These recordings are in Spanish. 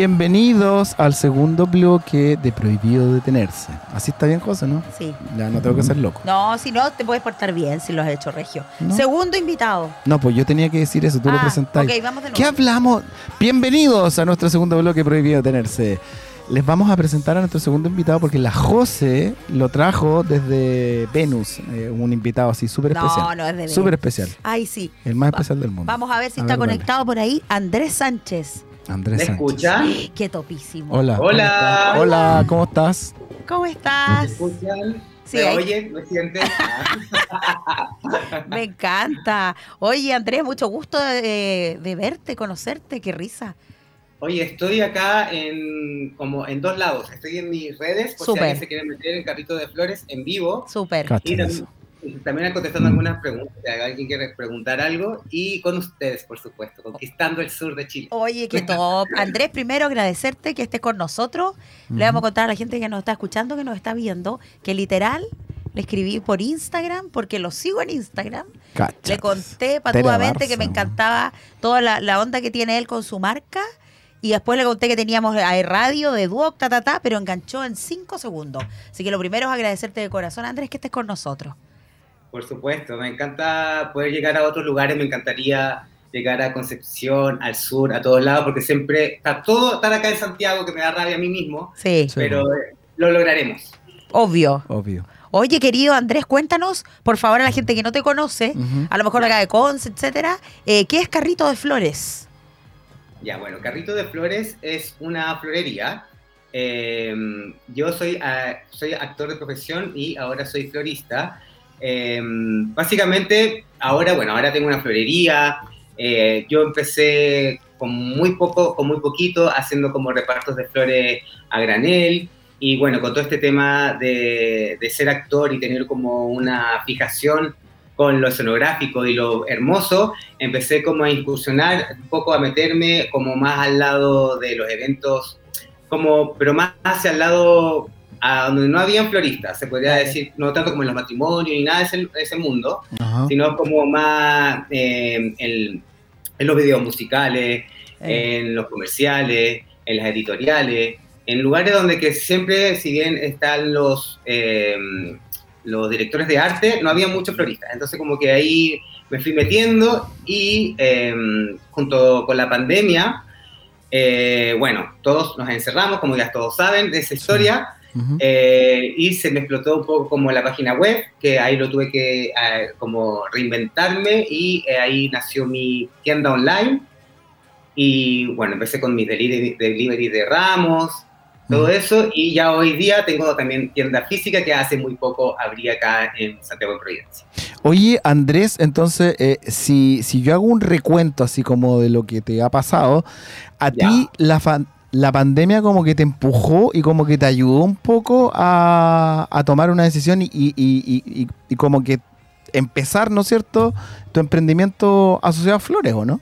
Bienvenidos al segundo bloque de Prohibido Detenerse. Así está bien, José, ¿no? Sí. Ya no tengo que ser loco. No, si no, te puedes portar bien si lo has hecho regio. No. Segundo invitado. No, pues yo tenía que decir eso, tú lo Ah, presentáis. ok, vamos de nuevo. ¿Qué hablamos? Bienvenidos a nuestro segundo bloque Prohibido Detenerse. Les vamos a presentar a nuestro segundo invitado porque la José lo trajo desde Venus, eh, un invitado así súper No, especial. no es de Venus. Súper especial, Ay, sí. el más Va- especial del mundo. Vamos a ver si A está ver, conectado por ahí Andrés Sánchez. Andrés ¿Me Sánchez. escucha? Qué topísimo. Hola. ¿cómo Hola. Hola, ¿cómo estás? ¿Cómo ¿Me estás? escuchan? Sí, ¿Me oyen? ¿Me sienten? Me encanta. Oye, Andrés, mucho gusto de, de verte, conocerte. Qué risa. Oye, estoy acá en como en dos lados. Estoy en mis redes, por Súper. si alguien se quiere meter en Carrito de Flores en vivo. Súper. Y también, también contestando algunas preguntas. Si alguien quiere preguntar algo. Y con ustedes, por supuesto, conquistando el sur de Chile. Oye, qué top. Andrés, primero agradecerte que estés con nosotros. Le vamos a contar a la gente que nos está escuchando, que nos está viendo, que literal le escribí por Instagram, porque lo sigo en Instagram. Le conté Tere patuamente que me encantaba toda la, la onda que tiene él con su marca. Y después le conté que teníamos a radio de Duoc, ta, ta, ta, pero enganchó en cinco segundos. Así que lo primero es agradecerte de corazón, Andrés, que estés con nosotros. Por supuesto, me encanta poder llegar a otros lugares. Me encantaría llegar a Concepción, al sur, a todos lados, porque siempre está todo estar acá en Santiago, que me da rabia a mí mismo. Sí, Sí, Pero eh, lo lograremos. obvio. Obvio. Oye, querido Andrés, cuéntanos, por favor, a la gente que no te conoce, a lo mejor acá de Conce, etcétera, eh, ¿qué es Carrito de Flores? Ya, bueno, Carrito de Flores es una florería. Eh, yo soy, ah, soy actor de profesión y ahora soy florista. Eh, básicamente, ahora, bueno, ahora tengo una florería. Eh, yo empecé con muy poco, con muy poquito, haciendo como repartos de flores a granel. Y bueno, con todo este tema de, de ser actor y tener como una fijación con lo escenográfico y lo hermoso, empecé como a incursionar un poco a meterme como más al lado de los eventos, como, pero más hacia el lado a donde no habían floristas, se podría Vale. decir, no tanto como en los matrimonios ni nada de ese, ese mundo, Ajá. sino como más eh, en, en los videos musicales, Eh, en los comerciales, en las editoriales, en lugares donde que siempre, si bien están los, eh, los directores de arte, no había muchos floristas. Entonces como que ahí me fui metiendo y eh, junto con la pandemia, eh, bueno, todos nos encerramos, como ya todos saben de esa historia. Ujú. Eh, y se me explotó un poco como la página web, que ahí lo tuve que eh, como reinventarme y eh, ahí nació mi tienda online. Y bueno, empecé con mis delivery, delivery de ramos, todo Ujú. eso, y ya hoy día tengo también tienda física que hace muy poco abrí acá en Santiago de Providencia. Oye, Andrés, entonces, eh, si, si yo hago un recuento así como de lo que te ha pasado, a ti la, fan- la pandemia como que te empujó y como que te ayudó un poco a, a tomar una decisión y, y- y- como que empezar, ¿no es cierto?, tu emprendimiento asociado a flores, ¿o no?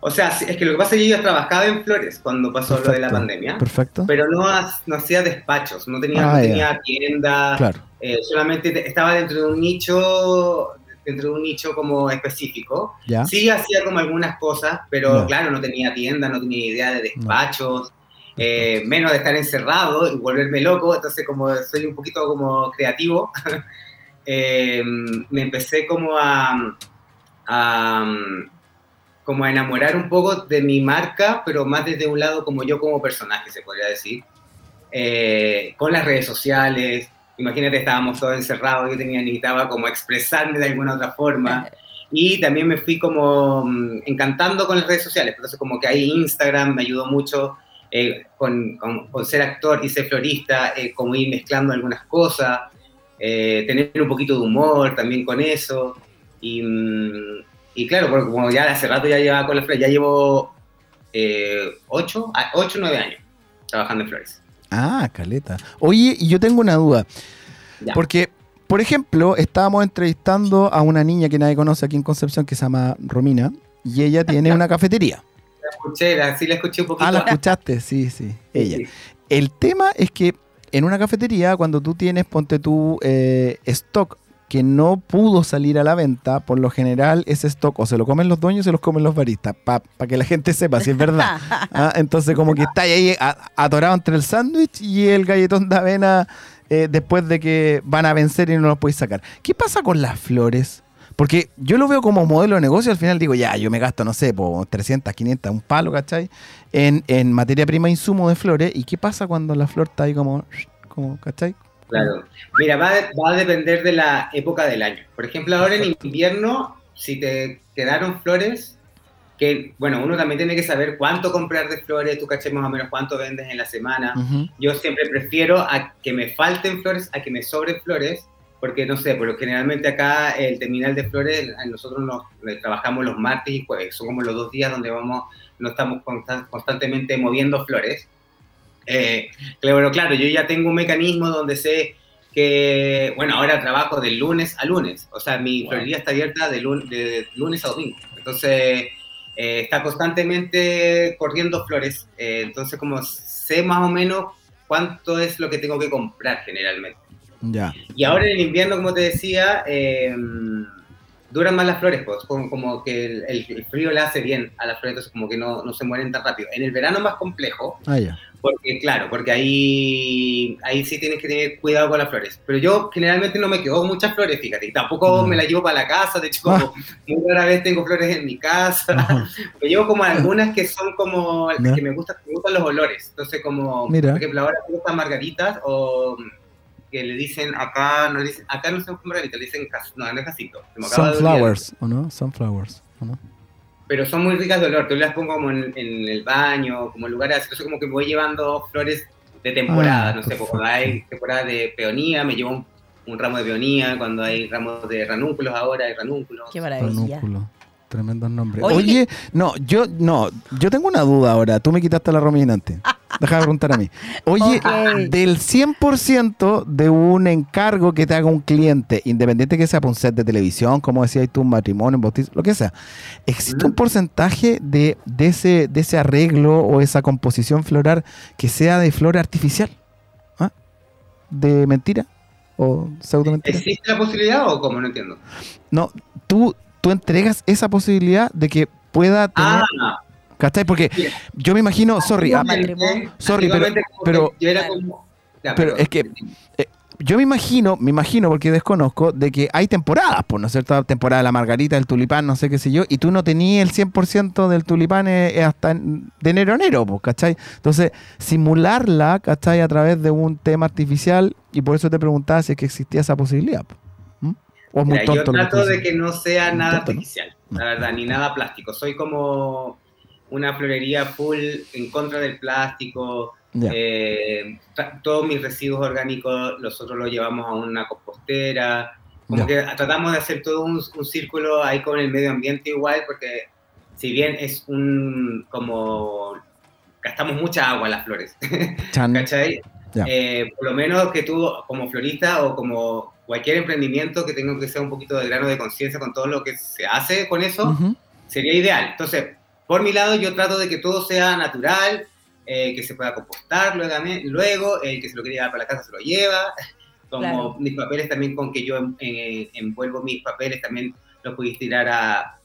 O sea, es que lo que pasa es que yo ya trabajaba en Flores cuando pasó lo de la pandemia, Perfecto. pero no, no hacía despachos, no tenía, Ah, no tenía tienda, Claro. eh, solamente te- estaba dentro de un nicho dentro de un nicho como específico. ¿Ya? Sí hacía como algunas cosas, pero Ya. claro, no tenía tienda, no tenía idea de despachos, eh, menos de estar encerrado y volverme loco, entonces como soy un poquito como creativo, eh, me empecé como a, a, como a enamorar un poco de mi marca, pero más desde un lado como yo como personaje, se podría decir, eh, con las redes sociales. Imagínate, estábamos todos encerrados, yo tenía, necesitaba como expresarme de alguna otra forma. Y también me fui como mm, encantando con las redes sociales, entonces como que ahí Instagram me ayudó mucho eh, con, con- con ser actor y ser florista, eh, como ir mezclando algunas cosas, eh, tener un poquito de humor también con eso. Y, mm, y claro, porque como ya hace rato ya llevaba con las flores, ya llevo eh, 8, 8 9 años trabajando en flores. Ah, caleta. Oye, y yo tengo una duda. Ya. Porque, por ejemplo, estábamos entrevistando a una niña que nadie conoce aquí en Concepción que se llama Romina y ella tiene una cafetería. La escuché, la- sí la escuché un poquito. Ah, la escuchaste, sí, sí, ella. Sí. El tema es que en una cafetería, cuando tú tienes, ponte tú, eh, stock que no pudo salir a la venta, por lo general ese stock o se lo comen los dueños o se los comen los baristas, para que la gente sepa si es verdad. Ah, entonces como que está ahí atorado entre el sándwich y el galletón de avena eh, después de que van a vencer y no los podéis sacar. ¿Qué pasa con las flores? Porque yo lo veo como modelo de negocio, al final digo, ya, yo me gasto, no sé, por 300, 500, un palo, ¿cachai? En, en materia prima insumo de flores. ¿Y qué pasa cuando la flor está ahí como, como ¿cachai? Claro. Mira, va, va, a depender de la época del año. Por ejemplo, ahora en invierno, si te quedaron flores, que, bueno, uno también tiene que saber cuánto comprar de flores, tú caché más o menos cuánto vendes en la semana. Yo siempre prefiero a que me falten flores, a que me sobren flores, porque no sé, pero generalmente acá el terminal de flores, nosotros nos trabajamos los martes y jueves, son como los dos días donde vamos, no estamos constantemente moviendo flores. Eh, pero claro, yo ya tengo un mecanismo donde sé que, bueno, ahora trabajo de lunes a lunes, o sea, mi florería está abierta de lunes, de lunes a domingo, entonces eh, está constantemente corriendo flores, eh, entonces como sé más o menos cuánto es lo que tengo que comprar generalmente. Y ahora en el invierno, como te decía, eh, duran más las flores, pues, como, que el, frío le hace bien a las flores, entonces como que no, no se mueren tan rápido. En el verano es más complejo, ah, porque claro, porque ahí, ahí sí tienes que tener cuidado con las flores. Pero yo generalmente no me quedo muchas flores, fíjate, y tampoco me las llevo para la casa, de hecho como ah. muy rara vez tengo flores en mi casa. me llevo como algunas que son como, que me gustan, me gustan los olores, entonces como, por ejemplo, ahora me gustan margaritas o que le dicen acá, no dicen, acá no se llama margarita, le dicen no, no es casito. Sunflowers, ¿o no? Sunflowers, ¿o no? Pero son muy ricas de olor, tú las pongo como en, el baño, como en lugares, entonces como que voy llevando flores de temporada, ah, no sé, cuando hay temporada de peonía, me llevo un, ramo de peonía, cuando hay ramos de ranúnculos ahora, hay ranúnculos. Qué maravilla. Tremendo nombre. Oye, no, yo no, yo tengo una duda ahora. Tú me quitaste la rominante. Déjame preguntar a mí. Oye, del 100% de un encargo que te haga un cliente, independiente que sea por un set de televisión, como decías tú, un matrimonio, un bautizo, lo que sea, ¿existe un porcentaje de, de, ese, de ese arreglo o esa composición floral que sea de flor artificial? ¿Ah? ¿De mentira? ¿O pseudo mentira? ¿Existe la posibilidad o cómo? No entiendo. No, tú tú entregas esa posibilidad de que pueda tener... Ah. ¿Cachai? Porque yo me imagino, sorry, ah, sorry, pero, pero, pero es que eh, yo me imagino, me imagino porque desconozco, de que hay temporadas, pues, ¿no es cierto? Temporada de la margarita, del tulipán, no sé qué sé yo, y tú no tenías el 100% del tulipán eh, hasta de enero a enero, pues, ¿cachai? Entonces, simularla, ¿cachai? A través de un tema artificial, y por eso te preguntaba si es que existía esa posibilidad. Pues yo trato de que no sea nada artificial, la verdad, ni nada plástico. Soy como una florería full en contra del plástico. Eh, todos mis residuos orgánicos nosotros los llevamos a una compostera. Como que tratamos de hacer todo un, círculo ahí con el medio ambiente igual, porque si bien es un como gastamos mucha agua las flores, ¿cachai? Eh, por lo menos que tú como florista o como cualquier emprendimiento que tenga que ser un poquito de grano de conciencia con todo lo que se hace con eso, sería ideal. Entonces, por mi lado, yo trato de que todo sea natural, eh, que se pueda compostar luego, luego el que se lo quiere llevar para la casa se lo lleva, como mis papeles también con que yo eh, envuelvo mis papeles también los puedes tirar a,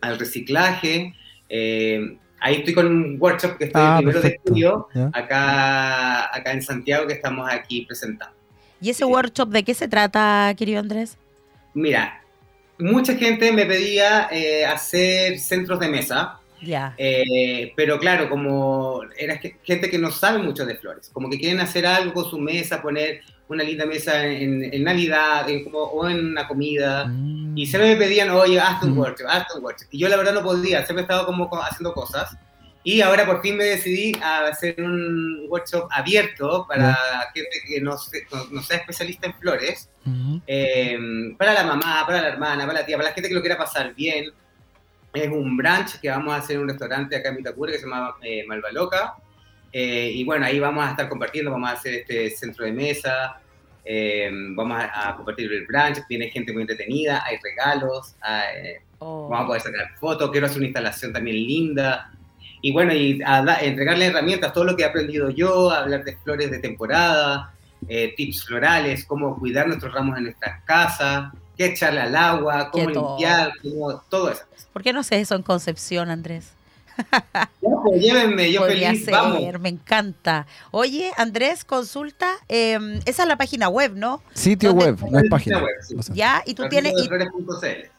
al reciclaje. Eh, ahí estoy con un workshop que estoy ah, primero de estudio acá, acá en Santiago que estamos aquí presentando. ¿Y ese workshop de qué se trata, querido Andrés? Mira, mucha gente me pedía eh, hacer centros de mesa. Eh, pero claro, como era gente que no sabe mucho de flores, como que quieren hacer algo con su mesa, poner una linda mesa en, Navidad o en una comida. Y siempre me pedían, oye, haz un mm. workshop, haz un workshop. Y yo la verdad no podía, siempre he estado como haciendo cosas. Y ahora por fin me decidí a hacer un workshop abierto para gente que no, no, sea especialista en flores, em, para la mamá, para la hermana, para la tía, para la gente que lo quiera pasar bien. Es un brunch que vamos a hacer en un restaurante acá en Mitacura que se llama eh, Malva Loca. Eh, y bueno, ahí vamos a estar compartiendo, vamos a hacer este centro de mesa, em, vamos a, compartir el brunch, viene gente muy entretenida, hay regalos, oh. vamos a poder sacar fotos, quiero hacer una instalación también linda y bueno, y entregarle herramientas, todo lo que he aprendido yo, hablar de flores de temporada, eh, tips florales, cómo cuidar nuestros ramos en nuestras casas, qué echarle al agua, cómo limpiar, cómo, todo eso. ¿Por qué no sé eso en Concepción, Andrés? Ya, pues, llévenme, yo Podría feliz, ser, vamos. me encanta. Oye, Andrés, consulta, eh, esa es la página web, ¿no? Sitio ¿Dónde- web, no es Sitio página. web, sí. Ya, y tú tienes, y-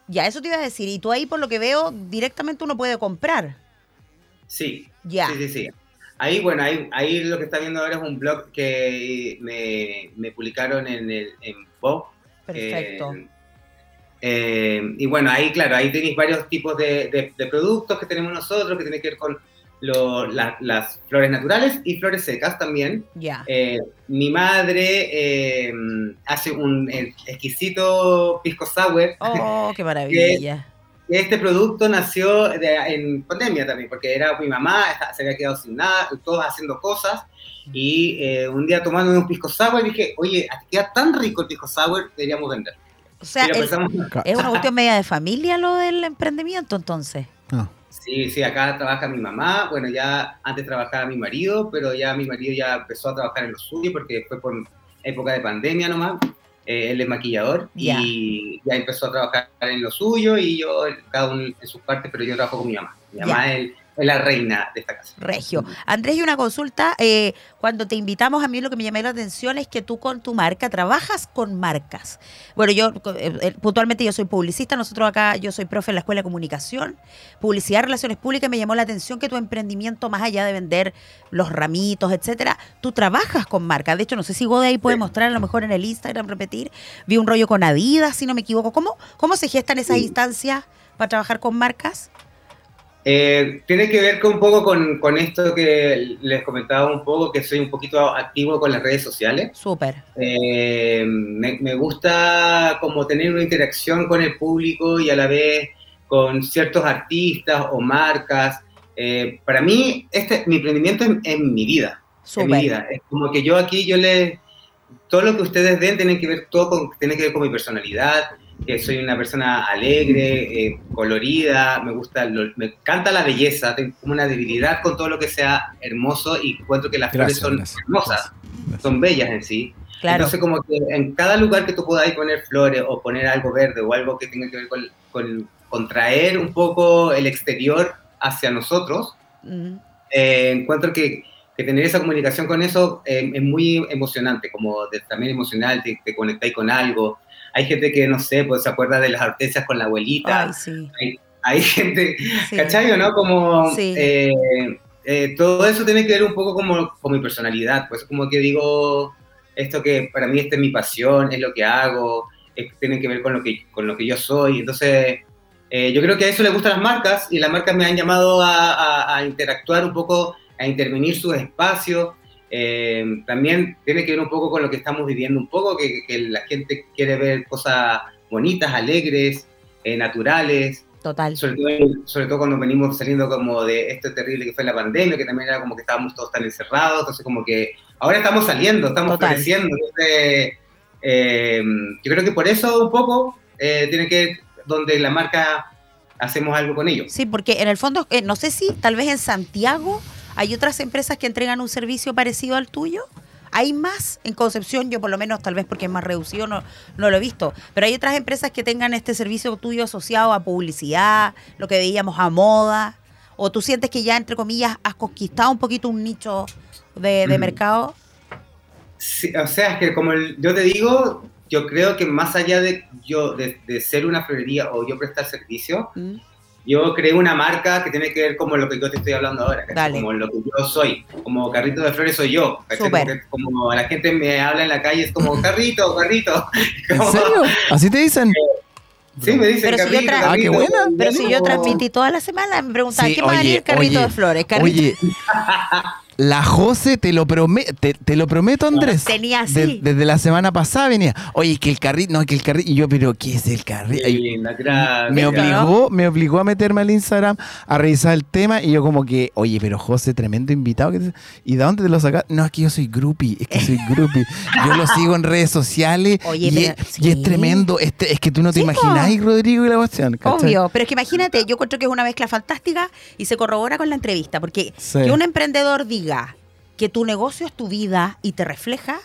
ya, eso te iba a decir, y tú ahí por lo que veo, directamente uno puede comprar. Sí, Ya. sí, sí, sí. Ahí, bueno, ahí, ahí lo que está viendo ahora es un blog que me, me publicaron en el en Vogue. Perfecto. Eh, eh, y bueno, ahí, claro, ahí tenéis varios tipos de, de- de productos que tenemos nosotros, que tienen que ver con lo- la- las flores naturales y flores secas también. ya. Eh, mi madre eh, hace un exquisito pisco sour. Oh, qué maravilla. Este producto nació de- en pandemia también, porque era mi mamá, se había quedado sin nada, todos haciendo cosas. Y eh, un día tomando un pisco sour dije, oye, queda tan rico el pisco sour, deberíamos vender. O sea, ca- es una cuestión media de familia lo del emprendimiento, entonces. ah, Sí, sí, acá trabaja mi mamá. Bueno, ya antes trabajaba mi marido, pero ya mi marido ya empezó a trabajar en lo suyo porque fue por época de pandemia nomás. Eh, él es maquillador Ya. y ya empezó a trabajar en lo suyo y yo, cada uno en sus partes, pero yo trabajo con mi mamá. Mi Ya. mamá es, es la reina de esta casa. Regio. Andrés, y una consulta. eh, cuando te invitamos, a mí lo que me llamó la atención es que tú con tu marca trabajas con marcas. Bueno, yo eh, eh, puntualmente yo soy publicista, nosotros acá, yo soy profe en la Escuela de Comunicación, Publicidad, Relaciones Públicas, me llamó la atención que tu emprendimiento, más allá de vender los ramitos, etcétera, tú trabajas con marcas. De hecho, no sé si Gode ahí puede Sí. mostrar a lo mejor en el Instagram, repetir. Vi un rollo con Adidas, si no me equivoco. ¿Cómo, cómo se gestan esas Sí. instancias para trabajar con marcas? Eh, tiene que ver con un poco con, con esto que les comentaba un poco, que soy un poquito activo con las redes sociales. Súper. Eh, me, me gusta como tener una interacción con el público y a la vez con ciertos artistas o marcas. Eh, para mí, este, mi emprendimiento es, es mi vida. Es mi Súper. vida. Es como que yo aquí, yo les... Todo lo que ustedes ven tiene que ver, todo con, tiene que ver con mi personalidad, que soy una persona alegre, eh, colorida, me gusta, lo- me encanta la belleza, tengo una debilidad con todo lo que sea hermoso y encuentro que las Gracias, flores son gracias. hermosas, Gracias. son bellas en sí. Claro. Entonces, como que en cada lugar que tú puedas poner flores o poner algo verde o algo que tenga que ver con, con, con traer un poco el exterior hacia nosotros, eh, encuentro que, que tener esa comunicación con eso eh, es muy emocionante, como de- también emocional, te, te conectáis con algo. Hay gente que, no sé, pues se acuerda de las hortensias con la abuelita. Ay, sí. Hay gente, sí. ¿cachai o no? Como Sí. eh, eh, todo eso tiene que ver un poco como con mi personalidad, pues como que digo esto que para mí esta es mi pasión, es lo que hago, es- tiene que ver con lo que, con lo que yo soy, entonces eh, yo creo que a eso le gustan las marcas y las marcas me han llamado a, a- a interactuar un poco, a intervenir sus espacios, eh, también tiene que ver un poco con lo que estamos viviendo un poco, que, que la gente quiere ver cosas bonitas, alegres, eh, naturales, Total. sobre todo, sobre todo cuando venimos saliendo como de esto terrible que fue la pandemia, que también era como que estábamos todos tan encerrados, entonces como que ahora estamos saliendo, estamos Total. floreciendo, entonces eh, yo creo que por eso un poco eh, tiene que donde la marca hacemos algo con ellos. Sí, porque en el fondo, eh, no sé si tal vez en Santiago hay otras empresas que entregan un servicio parecido al tuyo. Hay más en Concepción, yo por lo menos, tal vez porque es más reducido, no, no lo he visto. Pero hay otras empresas que tengan este servicio tuyo asociado a publicidad, lo que veíamos a moda. O tú sientes que ya, entre comillas, has conquistado un poquito un nicho de, de Mm. mercado. Sí, o sea, es que como el- yo te digo, yo creo que más allá de yo de, de ser una florería o yo prestar servicio, Mm. Yo creé una marca que tiene que ver como lo que yo te estoy hablando ahora, como lo que yo soy, como carrito de flores soy yo. Como, como la gente me habla en la calle es como carrito, carrito. ¿En serio? ¿Así te dicen? Sí, me dicen Pero si yo carrito, tra- Ah, qué carrito. buena. Pero si yo Como- transmití toda la semana, me preguntaban, Sí, ¿qué va a venir carrito oye, de flores? Carrito. Oye, la José, te lo, te, te lo prometo, Andrés. Tenía así. de- desde la semana pasada venía. Oye, que el carrito, no, que el carrito. Y yo, pero ¿qué es el carrito? Me ¿Viste, obligó, me obligó a meterme al Instagram a revisar el tema y yo como que, oye, pero José, tremendo invitado. que ¿Y de dónde te lo sacas? No, es que yo soy groupie, es que soy groupie. yo lo sigo en redes sociales Oye, y, pero- es, y es tremendo. Este, es que tú no te Sí, po. imagináis, Rodrigo, y la cuestión. ¿cachai? Obvio, pero es que imagínate, yo encuentro que es una mezcla fantástica y se corrobora con la entrevista, porque Sí. que un emprendedor diga que tu negocio es tu vida y te refleja,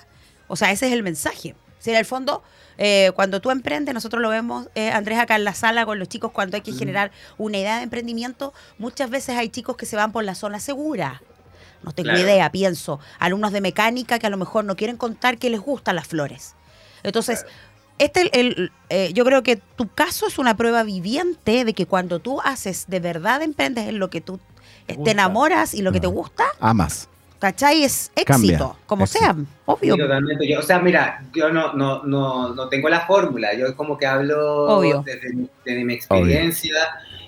o sea, ese es el mensaje. Si en el fondo, eh, cuando tú emprendes, nosotros lo vemos, eh, Andrés, acá en la sala con los chicos, cuando hay que generar una idea de emprendimiento, muchas veces hay chicos que se van por la zona segura. No tengo Claro. idea, pienso. Alumnos de mecánica que a lo mejor no quieren contar que les gustan las flores. Entonces, este el, eh, yo creo que tu caso es una prueba viviente de que cuando tú haces de verdad emprendes en lo que tú te enamoras y lo que te gusta, Amas. ¿cachai? Es éxito, Cambia. como Éxito. sea, obvio. Sí, totalmente. Yo, o sea, mira, yo no, no, no, no tengo la fórmula, yo como que hablo Obvio. desde, mi- desde mi experiencia.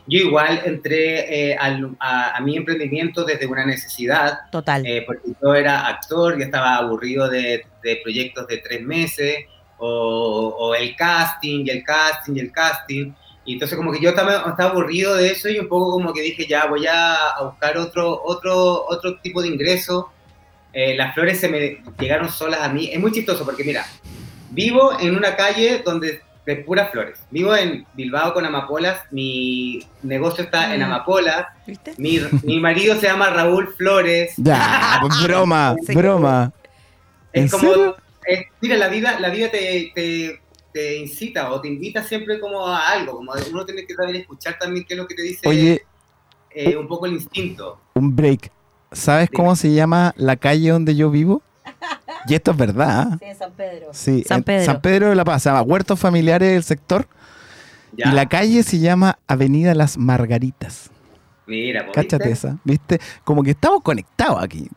Yo igual entré eh, al- a, a mi emprendimiento desde una necesidad, Total. eh, porque yo era actor y estaba aburrido de, de proyectos de tres meses, o, o el casting, y el casting, y el casting. Y entonces como que yo estaba, estaba aburrido de eso y un poco como que dije, ya voy a, a buscar otro, otro, otro tipo de ingreso. Eh, las flores se me llegaron solas a mí. Es muy chistoso porque mira, vivo en una calle donde de puras flores. Vivo en Bilbao con amapolas, mi negocio está en Mm. amapolas, ¿Viste? mi, mi marido se llama Raúl Flores. Ya, broma, Sí. broma. ¿En Es como, serio? es- mira, la vida, la vida te, te, te incita o te invita siempre como a algo, como uno tiene que saber escuchar también qué es lo que te dice Oye, eh, un poco el instinto. un break. ¿Sabes cómo se llama la calle donde yo vivo? Y esto es verdad. ¿ah? Sí, San Pedro. Sí, San Pedro. San Pedro de la Paz, se llama Huertos Familiares del Sector. Ya, Y la calle se llama Avenida Las Margaritas. Mira, pues, Cáchate ¿viste? esa, ¿viste? Como que estamos conectados aquí.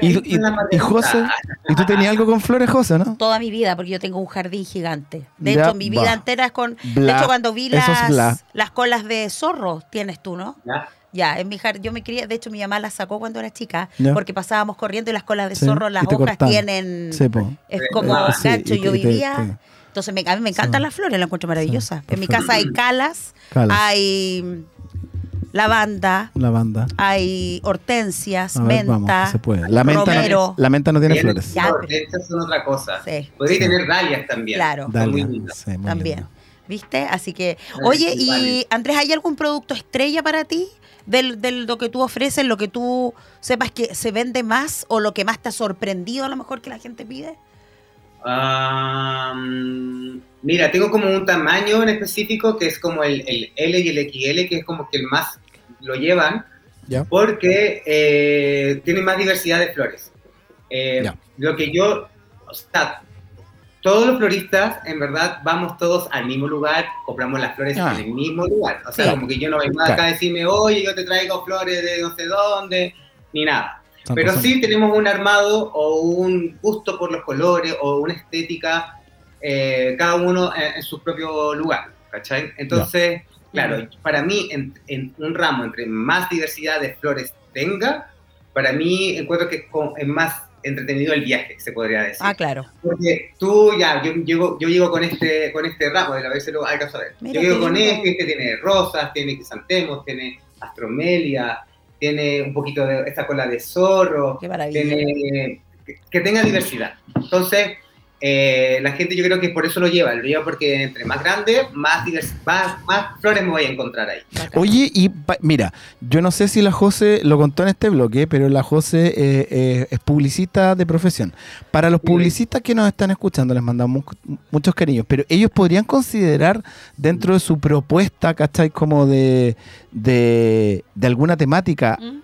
Y. José, ¿y tú tenías algo con flores, José, no? Toda mi vida, porque yo tengo un jardín gigante. De Ya, hecho, mi vida va. entera es con. Bla. de hecho, cuando vi es las, las colas de zorro, tienes tú, ¿no? Ya. Ya, en mi jardín, yo me crié, de hecho mi mamá las sacó cuando era chica, Ya. porque pasábamos corriendo y las colas de Sí, zorro, las hojas tienen, Sí, po. es como Ah, sí, gancho, y yo vivía, entonces me, a mí me encantan Sí. las flores, las encuentro maravillosas. Sí, en mi casa hay calas, Calas. hay lavanda, La banda. hay hortensias, A ver, vamos, menta, se puede. La menta, romero. no, la menta no tiene flores. Ya, no, Estas son otra cosa. Sí. Podría Sí. tener dalias también. Claro. Son Dalia, muy lindas. sí, muy También. lindo. ¿Viste? Así que, oye, sí, y vale. Andrés, ¿hay algún producto estrella para ti? Del, del lo que tú ofreces, lo que tú sepas que se vende más o lo que más te ha sorprendido a lo mejor que la gente pide. Mm, mira, tengo como un tamaño en específico que es como el, el L y el XL, que es como que el más lo llevan, Ya. porque eh, tiene más diversidad de flores. Eh. Lo que yo, o sea, todos los floristas, en verdad, vamos todos al mismo lugar, compramos las flores Ah. en el mismo lugar. O sea, como que yo no vengo acá a decirme, oye, yo te traigo flores de no sé dónde, ni nada. Pero sí tenemos un armado o un gusto por los colores o una estética, eh, cada uno en, en su propio lugar, ¿cachai? Entonces, claro, para mí, en, en un ramo, entre más diversidad de flores tenga, para mí encuentro que es, más entretenido el viaje, se podría decir. Ah, claro. Porque tú ya, yo llego, yo llego con este con este ramo, a ver si lo alcanzo a ver. Mira, yo llego con lindo. este, este tiene rosas, tiene crisantemos, tiene astromelia, tiene un poquito de esta cola de zorro, Qué tiene, que, que tenga diversidad. Entonces, eh, la gente yo creo que por eso lo lleva, lo lleva porque entre más grande, más, más, más flores me voy a encontrar ahí. Oye, y mira, yo no sé si la José lo contó en este bloque, pero la José eh, eh, es publicista de profesión. Para los publicistas que nos están escuchando, les mandamos mu- muchos cariños, pero ellos podrían considerar dentro de su propuesta, ¿cachai? Como de, de, de alguna temática, ¿Mm?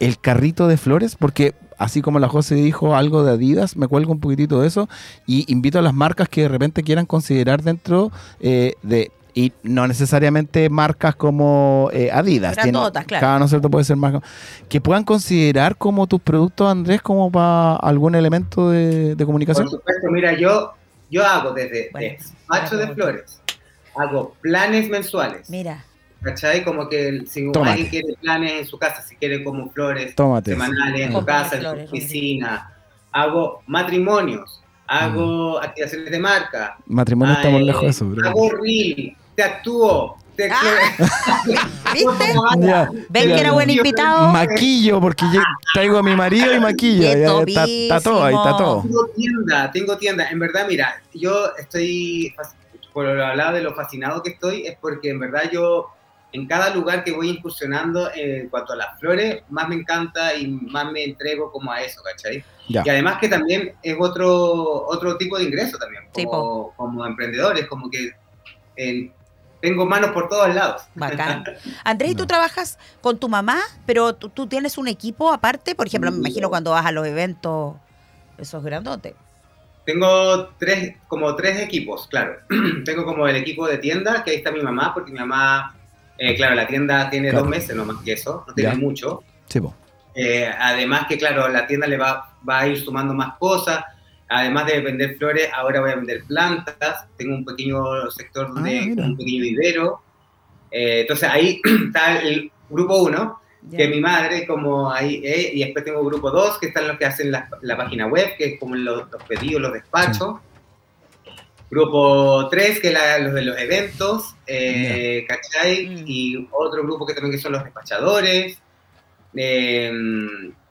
el carrito de flores, porque así como la José dijo algo de Adidas, me cuelgo un poquitito de eso y invito a las marcas que de repente quieran considerar dentro eh, de y no necesariamente marcas como eh, Adidas, tiene- Grandotas, claro. cada no es cierto puede ser marca que puedan considerar como tus productos Andrés como para algún elemento de, de comunicación. Por supuesto, mira, yo, yo hago desde Bueno, despacho de flores, hago planes mensuales. Mira, ¿Cachai? Como que si Tómate. alguien quiere planes en su casa, si quiere como flores Tómate. semanales en Cómprame casa, en tu oficina, hago matrimonios, hago activaciones de marca, Matrimonio estamos lejos de eso, bro. hago reel, te actúo, te Ah, ¿viste? Ya, ¿Ven ya, que era buen invitado? Maquillo, porque yo traigo a mi marido y maquillo. Ya, está, está todo ahí, está todo. Tengo tienda, tengo tienda. En verdad, mira, yo estoy, por lo hablado de lo fascinado que estoy, es porque en verdad yo en cada lugar que voy incursionando en cuanto a las flores, más me encanta y más me entrego como a eso, ¿cachai? Ya. Y además que también es otro, otro tipo de ingreso también, Sí, como, como emprendedores, como que eh, tengo manos por todos lados. Bacán. Andrés, ¿y tú No. trabajas con tu mamá, pero tú, tú tienes un equipo aparte? Por ejemplo, me No. imagino cuando vas a los eventos, esos grandotes. Tengo tres, como tres equipos, claro. Tengo como el equipo de tienda, que ahí está mi mamá, porque mi mamá, eh, claro, la tienda tiene Claro. dos meses, no más que eso, no tiene Ya. mucho. Sí. Eh, además que, claro, la tienda le va, va a ir sumando más cosas. Además de vender flores, ahora voy a vender plantas. Tengo un pequeño sector Ah, de mira. un pequeño vivero. Eh, entonces ahí está el grupo uno, que mi madre, como ahí, eh, y después tengo grupo 2, que están los que hacen la, la página web, que es como los, los pedidos, los despachos. Grupo 3, que es la- los de los eventos, eh, ¿cachai? Mm. Y otro grupo que también que son los despachadores. Eh,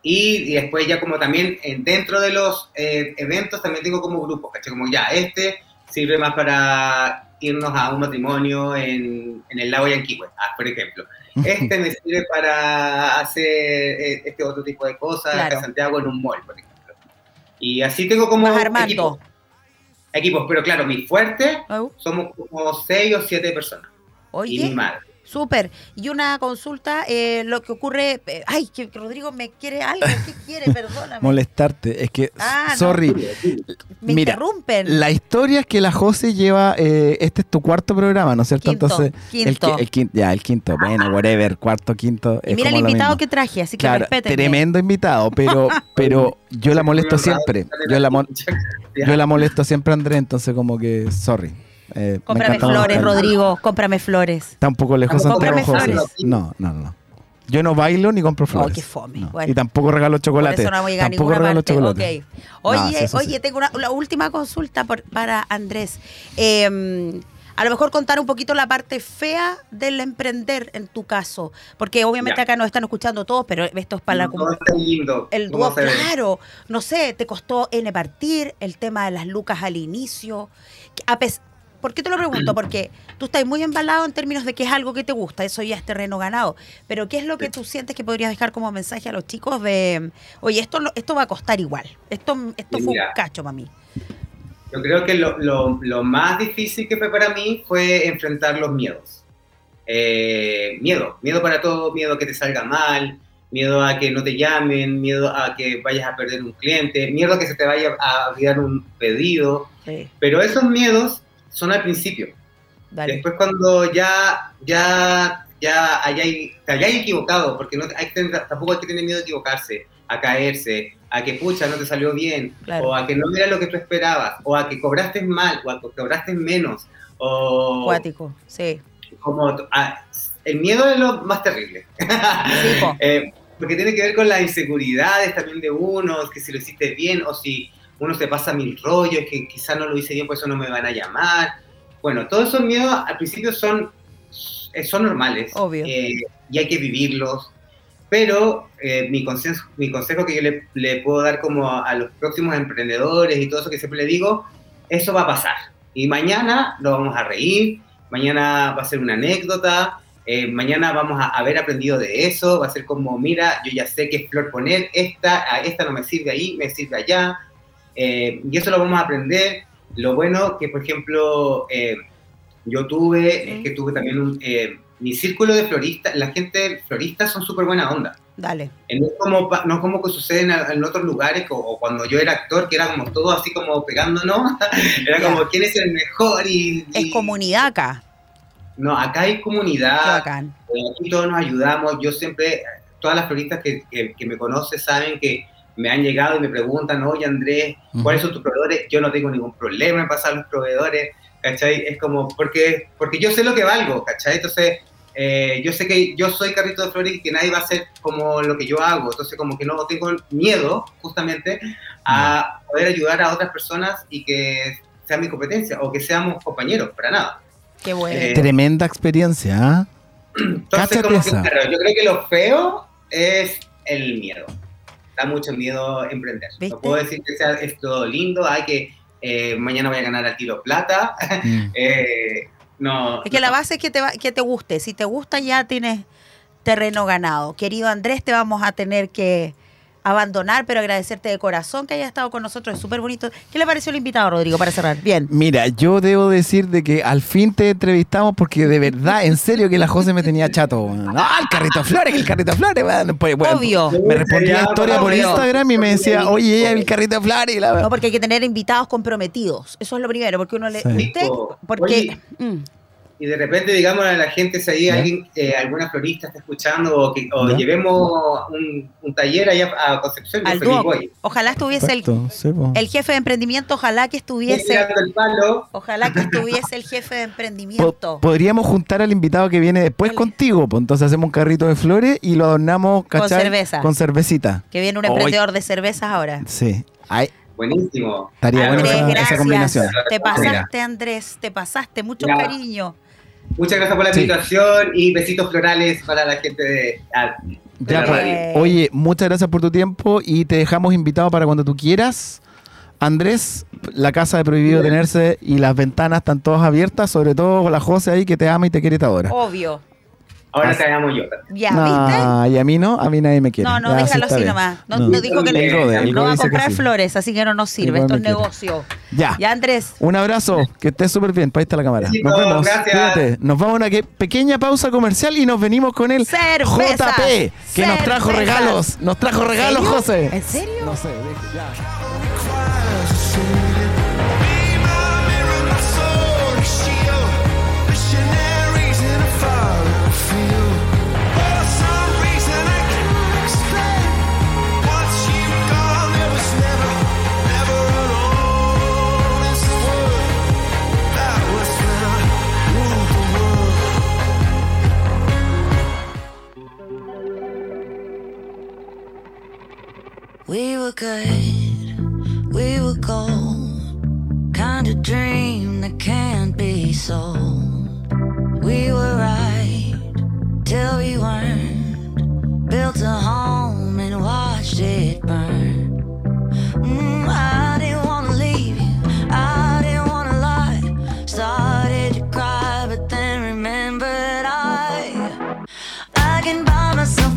y, y después ya como también en- dentro de los eh, eventos también tengo como grupos, ¿cachai? Como ya, este sirve más para irnos a un matrimonio en, en el lago Yanquihue, ah, por ejemplo. Este me sirve para hacer eh, este otro tipo de cosas acá Claro. en Santiago en un mall, por ejemplo. Y así tengo como Vas armando. equipos, equipos, pero claro, mi fuerte Au. somos como seis o siete personas. Y mi madre. Súper. Y una consulta, eh, lo que ocurre... eh, ay, que Rodrigo me quiere algo. ¿Qué quiere? Perdóname. Molestarte. Es que, Ah, no. sorry. me Mira, interrumpen. La historia es que la José lleva, eh, este es tu cuarto programa, ¿no es cierto? Quinto, Entonces, quinto. El, el quinto, ya, el quinto, bueno, whatever, cuarto, quinto. y mira el invitado que traje, así que Claro, respétenme. tremendo invitado, pero, pero yo la molesto siempre. Yo la, mo- yo la molesto siempre, Andrés, entonces como que, sorry. Eh, me Cómprame flores. Rodrigo. Cómprame flores. Está un poco lejos Cómprame Santiago José. flores. No, no, no. Yo no bailo ni compro flores. qué fome. No. Bueno. Y tampoco regalo chocolate. Por eso no vamos a llegar a tampoco ninguna regalo parte. chocolate. Oye, No, sí, eso sí. oye, tengo una, la última consulta por- para Andrés. Eh, a lo mejor contar un poquito la parte fea del emprender en tu caso, porque obviamente Ya. acá nos están escuchando todos, pero esto es para la No, lindo. El ¿Cómo dúo, claro, no sé, te costó N partir, el tema de las lucas al inicio. A pes- ¿Por qué te lo pregunto? Porque tú estás muy embalado en términos de que es algo que te gusta, eso ya es terreno ganado. Pero ¿qué es lo que tú sientes que podrías dejar como mensaje a los chicos de, oye, esto, esto va a costar igual, esto, esto fue un cacho para mí? Yo creo que lo, lo- lo más difícil que fue para mí fue enfrentar los miedos. Eh, miedo, miedo para todo, miedo a que te salga mal, miedo a que no te llamen, miedo a que vayas a perder un cliente, miedo a que se te vaya a olvidar un pedido. Sí, Pero esos miedos son al principio. dale. Después cuando ya, ya, ya hayáis, te hayáis equivocado, porque no, hay tampoco hay que tener miedo de equivocarse, a caerse, a que pucha, no te salió bien, Claro. o a que no era lo que tú esperabas, o a que cobraste mal, o a que cobraste menos, o Cuático, sí. como a- el miedo es lo más terrible. Eh, porque tiene que ver con las inseguridades también de uno, que si lo hiciste bien o si uno se pasa mil rollos, que quizá no lo hice bien, por eso no me van a llamar. Bueno, todos esos miedos al principio son, eh, son normales Obvio. eh, y hay que vivirlos. Pero eh, mi, consejo, mi consejo que yo le, le puedo dar como a, a los próximos emprendedores y todo eso que siempre le digo, eso va a pasar. Y mañana lo vamos a reír, mañana va a ser una anécdota, eh, mañana vamos a haber aprendido de eso, va a ser como, mira, yo ya sé qué flor poner, esta, a esta no me sirve ahí, me sirve allá, eh, y eso lo vamos a aprender. Lo bueno que, por ejemplo, eh, yo tuve, es que tuve también un, eh, mi círculo de floristas, la gente florista son súper buena onda. Dale. Eh, No es como, no es como que sucede en, en otros lugares, o, o cuando yo era actor, que era como todo así como pegándonos, era como quién es el mejor y... Es y- comunidad acá. No, acá hay comunidad, eh, aquí todos nos ayudamos. Yo siempre, todas las floristas que, que, que me conocen saben que me han llegado y me preguntan, oye Andrés, ¿cuáles son tus proveedores? Yo no tengo ningún problema en pasar los proveedores, ¿cachai? Es como, porque, porque yo sé lo que valgo, ¿cachai? Entonces, eh, yo sé que yo soy carrito de flores y que nadie va a hacer como lo que yo hago, entonces como que no tengo miedo justamente a poder ayudar a otras personas y que sea mi competencia o que seamos compañeros, para nada. Qué bueno. Eh, Tremenda experiencia, ¿ah? Entonces, como que, claro, yo creo que lo feo es el miedo. Da mucho miedo emprender. ¿Viste? No puedo decir que sea es todo lindo, hay que eh, mañana voy a ganar al tiro plata. Mm. Eh, no. Es que la base es que te, va- que te guste. Si te gusta, ya tienes terreno ganado. Querido Andrés, te vamos a tener que abandonar, pero agradecerte de corazón que hayas estado con nosotros. Es súper bonito. ¿Qué le pareció el invitado, Rodrigo, para cerrar? Bien. Mira, yo debo decir de que al fin te entrevistamos porque de verdad, en serio que la José me tenía chato. No, el carrito flores, el carrito flores. weón. Pues, bueno, Obvio. Me respondía historia por. Instagram y me decía, oye, ella el carrito flores. La... No, porque hay que tener invitados comprometidos. Eso es lo primero, porque uno le... Sí. Usted, porque... Oye. Mm. Y de repente, digamos a la gente, si hay alguien, eh, alguna florista está escuchando o, que, o llevemos un, un taller allá a Concepción, al. Ojalá estuviese el, sí, jefe de emprendimiento, ojalá que estuviese... el palo. Ojalá que estuviese el jefe de Po- emprendimiento. podríamos juntar al invitado que viene después contigo. Pues entonces hacemos un carrito de flores y lo adornamos Con cerveza. Con cervecita. Que viene un Oy. emprendedor de cervezas ahora. Sí. Ay, Buenísimo. Estaría bueno Andrés, esa- esa gracias. combinación. Te pasaste, Andrés. Te pasaste. Mucho Ya. cariño. Muchas gracias por la Sí. invitación y besitos florales para la gente de, ah, de Ya, la pues. radio. Oye, muchas gracias por tu tiempo y te dejamos invitado para cuando tú quieras. Andrés, la casa de prohibido tenerse y las ventanas están todas abiertas, sobre todo la José ahí que te ama y te quiere y te adora. Obvio. Ahora te hagamos yo. Ya, No, y a mí no, a mí nadie me quiere. ¿viste? No, no, Ya, déjalo así nomás. No, No. no dijo que El no, el va a dice que comprar sí. flores, así que no nos sirve. Igual Esto me es quiere. negocio. Ya. Ya, Andrés. Un abrazo, que estés súper bien. Para ahí está la cámara. Besitos, Nos vemos. gracias. Cuídate. Nos vamos a una que- pequeña pausa comercial y nos venimos con el Cervezas. JP, que nos trajo regalos. Nos trajo regalos, serio? José. ¿En serio? No sé, deje- ya. We were good, we were gold. Kind of dream that can't be sold. We were right till we weren't. Built a home and watched it burn. Mm, I didn't wanna leave you, I didn't wanna lie. Started to cry, but then remembered I. I can buy myself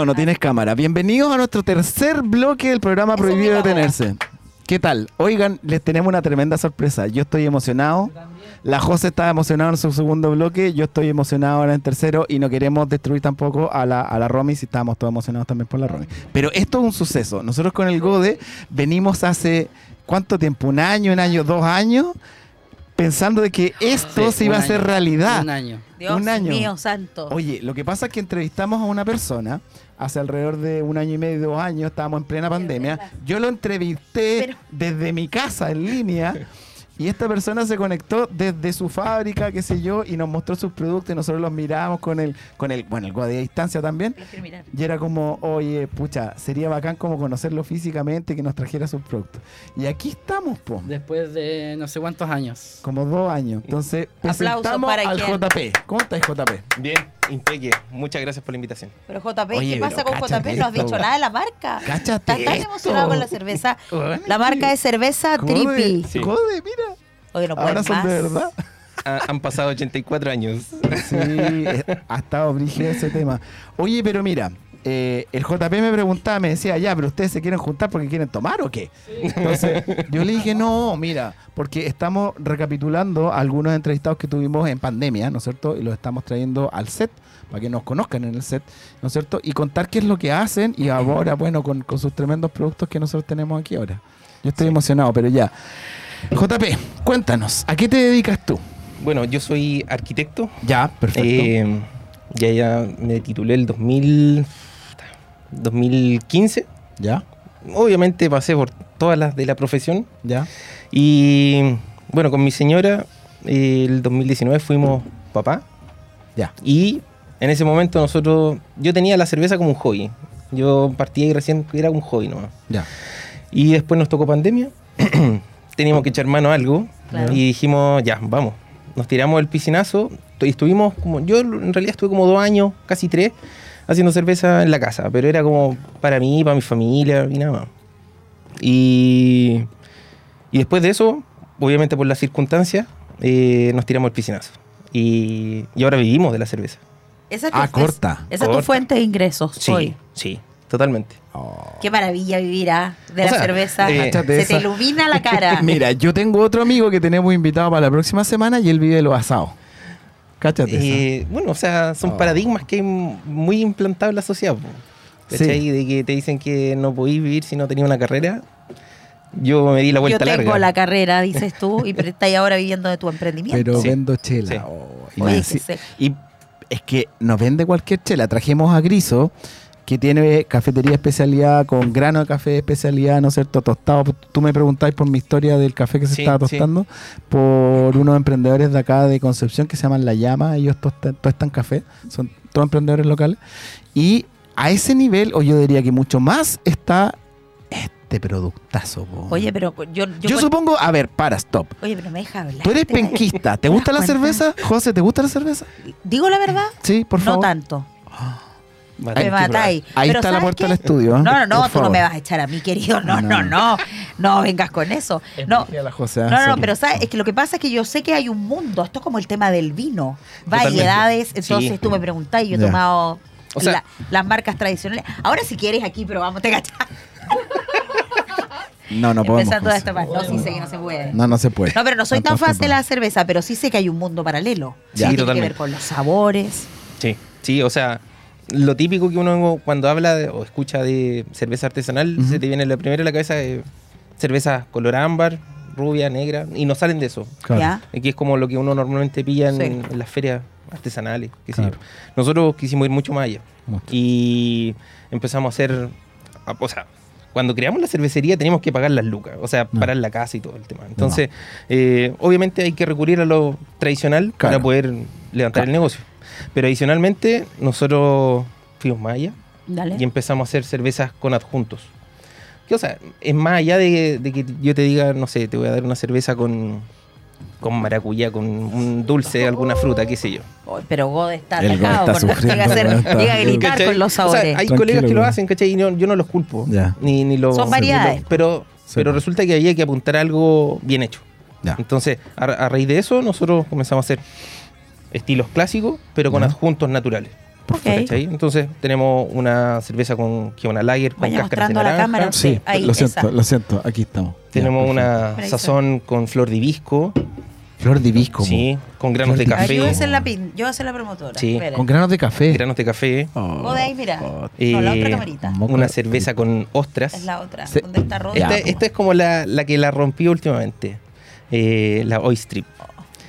No, no tienes cámara. Bienvenidos a nuestro tercer bloque del programa Eso Prohibido Detenerse. ¿Qué tal? Oigan, les tenemos una tremenda sorpresa. Yo estoy emocionado. La José está emocionada en su segundo bloque. Yo estoy emocionado ahora en el tercero. Y no queremos destruir tampoco a la, a la Romy si estábamos todos emocionados también por la Romy. Pero esto es un suceso. Nosotros con el Gode venimos hace. ¿Cuánto tiempo? ¿Un año, un año, dos años? Pensando de que esto Sí, se iba a hacer año, realidad. Un año. Dios Un año. mío santo. Oye, lo que pasa es que entrevistamos a una persona hace alrededor de un año y medio, dos años, estábamos en plena pandemia. Yo lo entrevisté Pero- desde mi casa en línea. Y esta persona se conectó desde su fábrica, qué sé yo, y nos mostró sus productos y nosotros los miramos con el, con el, bueno, el guardia de distancia también. Los quiero mirar. Y era como, oye, pucha, sería bacán como conocerlo físicamente y que nos trajera sus productos. Y aquí estamos, po, Después de no sé cuántos años. como dos años. Aplausos presentamos para al JP. ¿Cómo estás, JP? Bien, impeque. Muchas gracias por la invitación. Pero JP, Oye, ¿qué pasa con JP? No has dicho nada de la marca. Cáchate Estás tan emocionado con la cerveza. La marca es cerveza Tripi. Sí. Jode, mira. Oye, no Ahora puedes son más. de verdad. Ha- han pasado 84 años. Sí, eh, ha estado brígido ese tema. Oye, pero mira, eh, el JP me preguntaba, me decía, ya, pero ustedes se quieren juntar porque quieren tomar o qué? Entonces, yo le dije, no, mira, porque estamos recapitulando algunos entrevistados que tuvimos en pandemia, ¿no es cierto? Y los estamos trayendo al set para que nos conozcan en el set, ¿no es cierto? Y contar qué es lo que hacen y ahora, bueno, con, con sus tremendos productos que nosotros tenemos aquí ahora. Yo estoy emocionado, pero ya. JP, cuéntanos, ¿a qué te dedicas tú? Bueno, yo soy arquitecto. Ya, perfecto. Eh, ya, ya me titulé el 2000, 2015. ya, Obviamente pasé por todas las de la profesión. ya. Y bueno, con mi señora, el 2019 fuimos papá. Ya. Y en ese momento nosotros, yo tenía la cerveza como un hobby. Yo partí ahí recién, era un hobby nomás. Ya. Y después nos tocó pandemia. Teníamos que echar mano a algo. Claro. Y dijimos, ya, vamos. Nos tiramos el piscinazo. Y estuvimos como, yo en realidad estuve como dos años, casi tres, haciendo cerveza en la casa. Pero era como para mí, para mi familia y nada más. Y, y después de eso, obviamente por las circunstancias, eh, nos tiramos el piscinazo. Y, y ahora vivimos de la cerveza. Esa es Ah, tu, corta. Esa es tu fuente de ingresos Sí, hoy. sí, totalmente. Qué maravilla vivir ah, de O la sea, cerveza. eh, Se te esa. ilumina la cara. Mira, yo tengo otro amigo que tenemos invitado para la próxima semana y él vive de los asados. Cáchate. Eh, bueno, o sea, son Oh. paradigmas que hay muy implantados en la sociedad. po. ¿Cachai? De que te dicen que no podís vivir si no tenías una carrera. Yo me di la Yo vuelta tengo larga. la carrera, dices tú, y estás ahora viviendo de tu emprendimiento. Pero Sí. vendo chela. Sí. Oh, y, Oye, y es que nos vende cualquier chela. Trajimos a Griso, que tiene cafetería de especialidad con grano de café de especialidad, ¿no es cierto? Tostado. Tú me preguntáis por mi historia del café que se Sí, estaba sí. tostando, por unos emprendedores de acá de Concepción que se llaman La Llama. Ellos tostan, tostan café, son todos emprendedores locales. Y a ese nivel, o yo diría que mucho más, está este productazo. po. Oye, pero yo. yo, Yo, supongo, a ver, para, stop. Oye, pero me deja hablar. Tú eres ¿Te das- penquista. ¿Te ¿te gusta la cuenta? cerveza? José, ¿te gusta la cerveza? Digo la verdad, Sí, por no favor. tanto. Va Me matáis. Ahí Pero está la ¿sabes puerta del estudio. ¿eh? No, no, no, Por tú no me vas a echar a mí, querido. No, No. no, no. No, vengas con eso. No. La José, No, no, pero sabes, es que lo que pasa es que yo sé que hay un mundo, esto es como el tema del vino, variedades, entonces Sí. tú me preguntás y yo he Ya. tomado O sea- la- las marcas tradicionales. Ahora si quieres aquí probamos, te cachas. No, no podemos. Esta parte. No, sí sé que no se puede. No, no se puede. No, pero no soy tan fan de la cerveza, pero sí sé que hay un mundo paralelo. Sí, que tiene que totalmente. ver con los sabores. Sí, sí, o sea, lo típico que uno cuando habla de- o escucha de cerveza artesanal, se te viene la primera a la cabeza de cerveza color ámbar, rubia, negra, y no salen de eso. Claro. Aquí es como lo que uno normalmente pilla en, Sí. en las ferias artesanales. qué sé yo. Nosotros quisimos ir mucho más allá. Mucho. Y empezamos a hacer, a- o sea, cuando creamos la cervecería teníamos que pagar las lucas, o sea, No. parar la casa y todo el tema. Entonces, eh, obviamente hay que recurrir a lo tradicional Claro. para poder levantar Claro. el negocio. Pero adicionalmente, nosotros fuimos más allá Dale. y empezamos a hacer cervezas con adjuntos. Que, o sea, es más allá de, de que yo te diga, no sé, te voy a dar una cerveza con, con maracuyá, con un dulce, alguna fruta, qué sé yo. Pero God está atacado. está sufriendo, llega, a hacer- God está- llega a gritar ¿Cachai? con los O sea, sabores. hay Tranquilo, colegas que lo hacen, ¿cachai? Y no- yo no los culpo. Ni, ni lo, Son ni variedades. lo- pero Sí, pero resulta que había que apuntar algo bien hecho. Entonces, a, a raíz de eso, nosotros comenzamos a hacer estilos clásicos, pero con Ya. adjuntos naturales. ¿cachai? Entonces tenemos una cerveza con que es una lager con Vaya cáscaras de mostrando a la naranja. cámara. Sí, Sí, ahí, lo siento, esa. lo siento, aquí estamos. Tenemos una sazón con flor de hibisco, Flor de hibisco. sí, con granos de Ah, yo voy a café, ser la pin, yo voy a ser la promotora. Sí. Esperen. Con granos de café. granos de café, Oh, Vos de ahí, mira. oh, No, la otra eh, camarita. una cerveza con ostras. Es la otra. ¿Dónde está Rosa? Esta, es como la, la que la rompió últimamente. Eh, la Oystrip.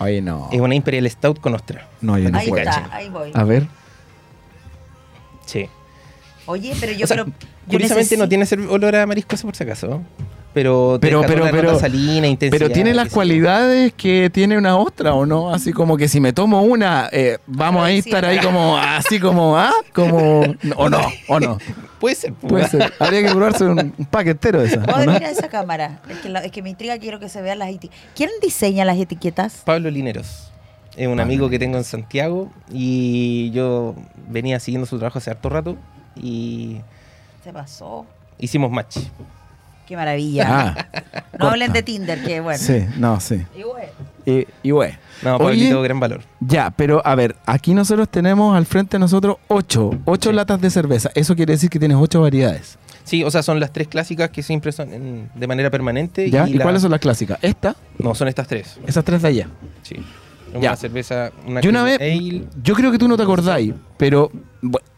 Oye, no. Es una Imperial Stout con ostra. No, yo no ahí puedo. está, ahí voy. A ver. Sí. Oye, pero yo O sea, creo. yo curiosamente no tiene olor a mariscoso por si acaso. Pero, te Pero- pero- salina, intensidad, Pero tiene las cualidades que tiene una ostra, ¿o no? Así como que si me tomo una, eh, vamos a estar sí. ahí como, así como, ¿ah? Como, o no, o no. Puede ser. Puede ser. Habría que probarse un, un paquetero de esa. Vos ¿o no? mira esa cámara. Es que, la- es que me intriga, quiero que se vean las etiquetas. ¿Quién diseña las etiquetas? Pablo Lineros. Es un amigo que tengo en Santiago y yo venía siguiendo su trabajo hace harto rato y Se pasó. hicimos match. Qué maravilla. Ah, no corta. hablen de Tinder, que bueno. sí, no, sí. Y bueno. Y, y bueno. No, Oye, Pablito, gran valor. Ya, pero a ver, aquí nosotros tenemos al frente de nosotros ocho, ocho Sí. latas de cerveza. Eso quiere decir que tienes ocho variedades. Sí, o sea, son las tres clásicas que siempre son en- de manera permanente. ¿Ya? ¿Y, la- cuáles son las clásicas? Esta, No, son estas tres. esas tres de allá. Sí. Ya. Una cerveza, una, Yo una vez, ale. yo creo que tú no te acordáis, pero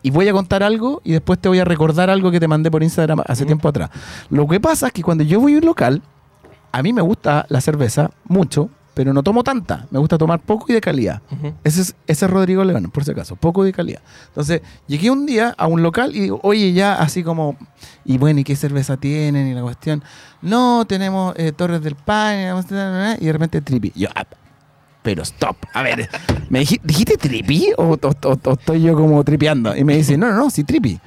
y voy a contar algo y después te voy a recordar algo que te mandé por Instagram hace tiempo atrás. Lo que pasa es que cuando yo voy a un local, a mí me gusta la cerveza mucho, pero no tomo tanta. Me gusta tomar poco y de calidad. Ese es, ese es Rodrigo León, por si acaso, poco de calidad. Entonces, llegué un día a un local y digo, oye, ya así como, y bueno, ¿y qué cerveza tienen? Y la cuestión, no, tenemos eh, Torres del Pan, y de repente Tripi. Y yo, ah, pero stop, a ver, ¿me dij- dijiste Tripi o, o- o- o estoy yo como tripeando? Y me dice, no, no, no, sí, Tripi.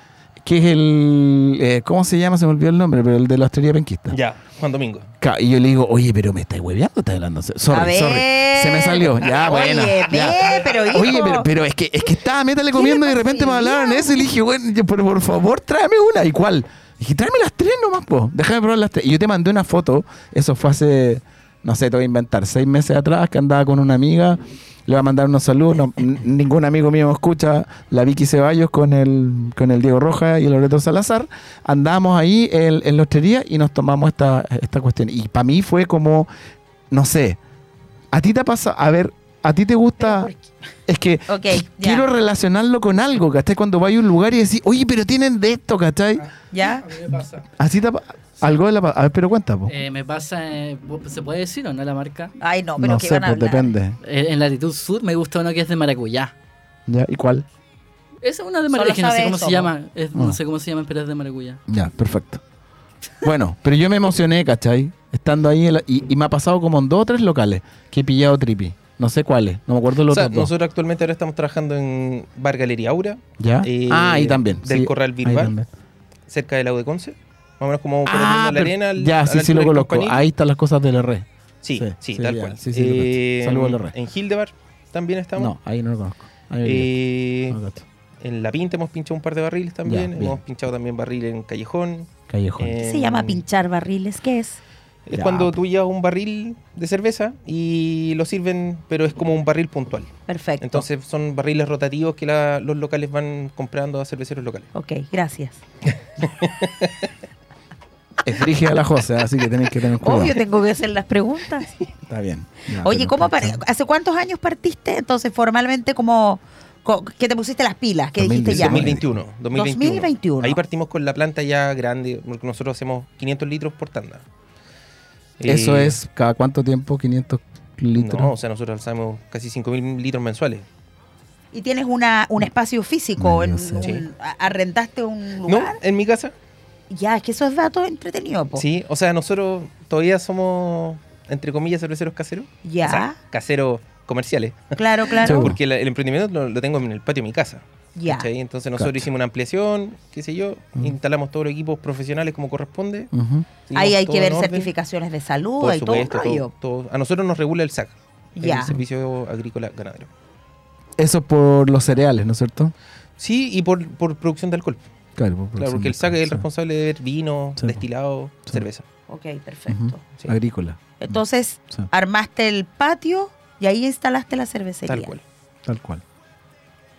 Que es el, eh, ¿cómo se llama? Se me olvidó el nombre, pero el de la hostería penquista. Ya, Juan Domingo. Y yo le digo, oye, pero me estáis hueveando, estás hablando. Sorry, a ver. sorry. Se me salió. Ya, bueno. Oye, ya. ve, pero hijo. Oye, pero, pero es que es que estaba métale ¿Qué comiendo y de repente me hablaron eso y le dije, bueno, yo, por, por favor, tráeme una. ¿Y cuál? Dije, tráeme las tres nomás, po. Déjame probar las tres. Y yo te mandé una foto, eso fue hace, no sé, te voy a inventar, seis meses atrás, que andaba con una amiga. Le voy a mandar unos saludos. no- ningún amigo mío me escucha. La Vicky Ceballos con el, con el Diego Roja y el Loreto Salazar. Andábamos ahí en, en la hostería y nos tomamos esta, esta cuestión. Y para mí fue como, no sé, ¿a ti te pasa? A ver, ¿a ti te gusta? Es que quiero relacionarlo con algo, ¿cachai? Cuando vas a un lugar y decís, oye, pero tienen de esto, ¿cachai? ¿Ya? A mí me pasa. Así te pa- algo de la... A ver, pero cuenta, po. Eh, me pasa, eh, ¿se puede decir o no la marca? Ay, no, pero no que sé, van a pues hablar. depende. Eh, en latitud sur me gusta uno que es de maracuyá. ¿Ya? ¿Y cuál? Esa es una de Solo maracuyá, no sé sabe cómo eso, se llama. Es- Ah. No sé cómo se llama, pero es de maracuyá. Ya, perfecto. Bueno, pero yo me emocioné, ¿cachai? Estando ahí en la- y, y me ha pasado como en dos o tres locales que he pillado tripi. No sé cuáles, no me acuerdo los O sea, otros dos. nosotros actualmente ahora estamos trabajando en Bar Galería Aura, ¿Ya? eh, ah, ahí también. del Corral ahí Bilbao. también. cerca del lago de Conce. Más o menos como Ah, la arena. al- ya, a sí, sí lo. Campanil. Ahí están las cosas del RE. Sí, Sí, sí, sí, tal ya, cual. sí, sí. Eh, Saludos al RE. En Hildebar también estamos. No, ahí no lo conozco. Ahí Eh, no lo cacho. en La Pinta hemos pinchado un par de barriles también. Ya, hemos pinchado también barril en Callejón. Callejón. eh, ¿Qué se llama pinchar barriles? ¿Qué es? Es Ya, cuando po. tú llevas un barril de cerveza y lo sirven, pero es como un barril puntual. Perfecto. Entonces son barriles rotativos que la- los locales van comprando a cerveceros locales. Ok, gracias. Es dirige a la José, así que tenéis que tener cuidado. Obvio, tengo que hacer las preguntas. Está bien. Ya, Oye, ¿cómo ¿hace cuántos años partiste? Entonces, formalmente, como co- que te pusiste las pilas, que dijiste ya. 2019. 2021, 2021. 2021. Ahí partimos con la planta ya grande, porque nosotros hacemos 500 litros por tanda. Eso Eh, es cada cuánto tiempo, 500 litros. No, o sea, nosotros alzamos casi 5.000 litros mensuales. Y tienes una, un espacio físico, en no un- Sí. arrendaste un No, lugar. en mi casa. Ya, es que eso es dato entretenido, po. Sí, o sea, nosotros todavía somos, entre comillas, cerveceros caseros. Ya. O sea, caseros comerciales. Claro, claro. Sí, Porque la- el emprendimiento lo, lo tengo en el patio de mi casa. Ya. ¿cachai? Entonces nosotros hicimos una ampliación, qué sé yo, Mm. instalamos todos los equipos profesionales como corresponde. Ahí hay que ver certificaciones de salud Por y todo un supuesto, todo- todo. A nosotros nos regula el SAC, Ya. el Servicio Agrícola Ganadero. Eso por los cereales, ¿no es cierto? Sí, y por, por producción de alcohol. Claro, por Claro, producción porque el SAC es el responsable de ver vino, Sí. destilado, Sí. cerveza. Ok, perfecto. Sí. Agrícola. Entonces, Sí, armaste el patio y ahí instalaste la cervecería. Tal cual. tal cual.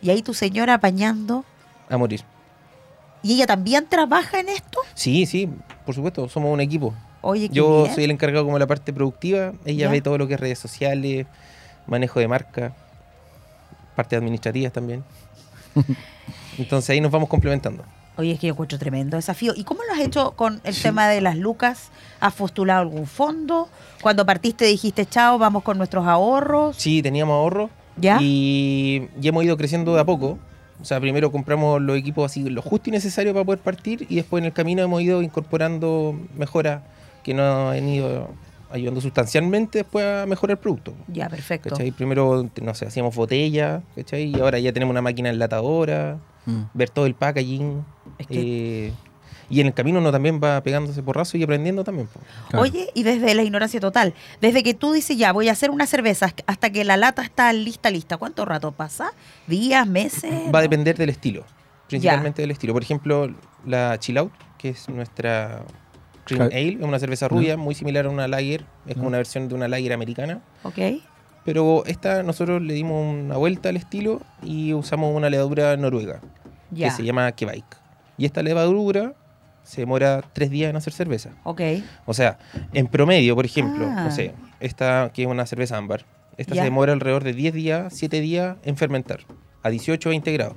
Y ahí tu señora apañando. A morir. ¿Y ella también trabaja en esto? Sí, sí, por supuesto, somos un equipo. Oye, Yo bien. soy el encargado como de la parte productiva, ella Ya. ve todo lo que es redes sociales, manejo de marca, parte administrativa también. Entonces ahí nos vamos complementando. Oye, es que yo encuentro tremendo desafío. ¿Y cómo lo has hecho con el tema de las lucas? ¿Has postulado algún fondo? Cuando partiste dijiste, chao, vamos con nuestros ahorros. Sí, teníamos ahorro ¿Ya? y, y hemos ido creciendo de a poco. O sea, primero compramos los equipos así, lo justo y necesario para poder partir y después en el camino hemos ido incorporando mejoras que nos han ido ayudando sustancialmente después a mejorar el producto. Ya, perfecto. ¿Cachai? Primero, no sé, hacíamos botella, ¿cachai? Y ahora ya tenemos una máquina enlatadora, Mm. ver todo el packaging. Es que- eh, y en el camino uno también va pegándose porrazo y aprendiendo también. Claro. Oye, y desde la ignorancia total, desde que tú dices ya, voy a hacer una cerveza hasta que la lata está lista, lista, ¿cuánto rato pasa? ¿Días, meses? Va a depender del estilo, principalmente del estilo. Por ejemplo, la Chill Out, que es nuestra Cream Claro. Ale, es una cerveza rubia muy similar a una Lager, es como Ya. una versión de una Lager americana. Ok. Pero esta nosotros le dimos una vuelta al estilo y usamos una levadura noruega. Ya. que se llama Kebike. Y esta levadura se demora tres días en hacer cerveza. Ok. O sea, en promedio, por ejemplo, Ah. no sé, esta que es una cerveza ámbar, esta Ya. se demora alrededor de 10 días, 7 días en fermentar, a 18 o 20 grados.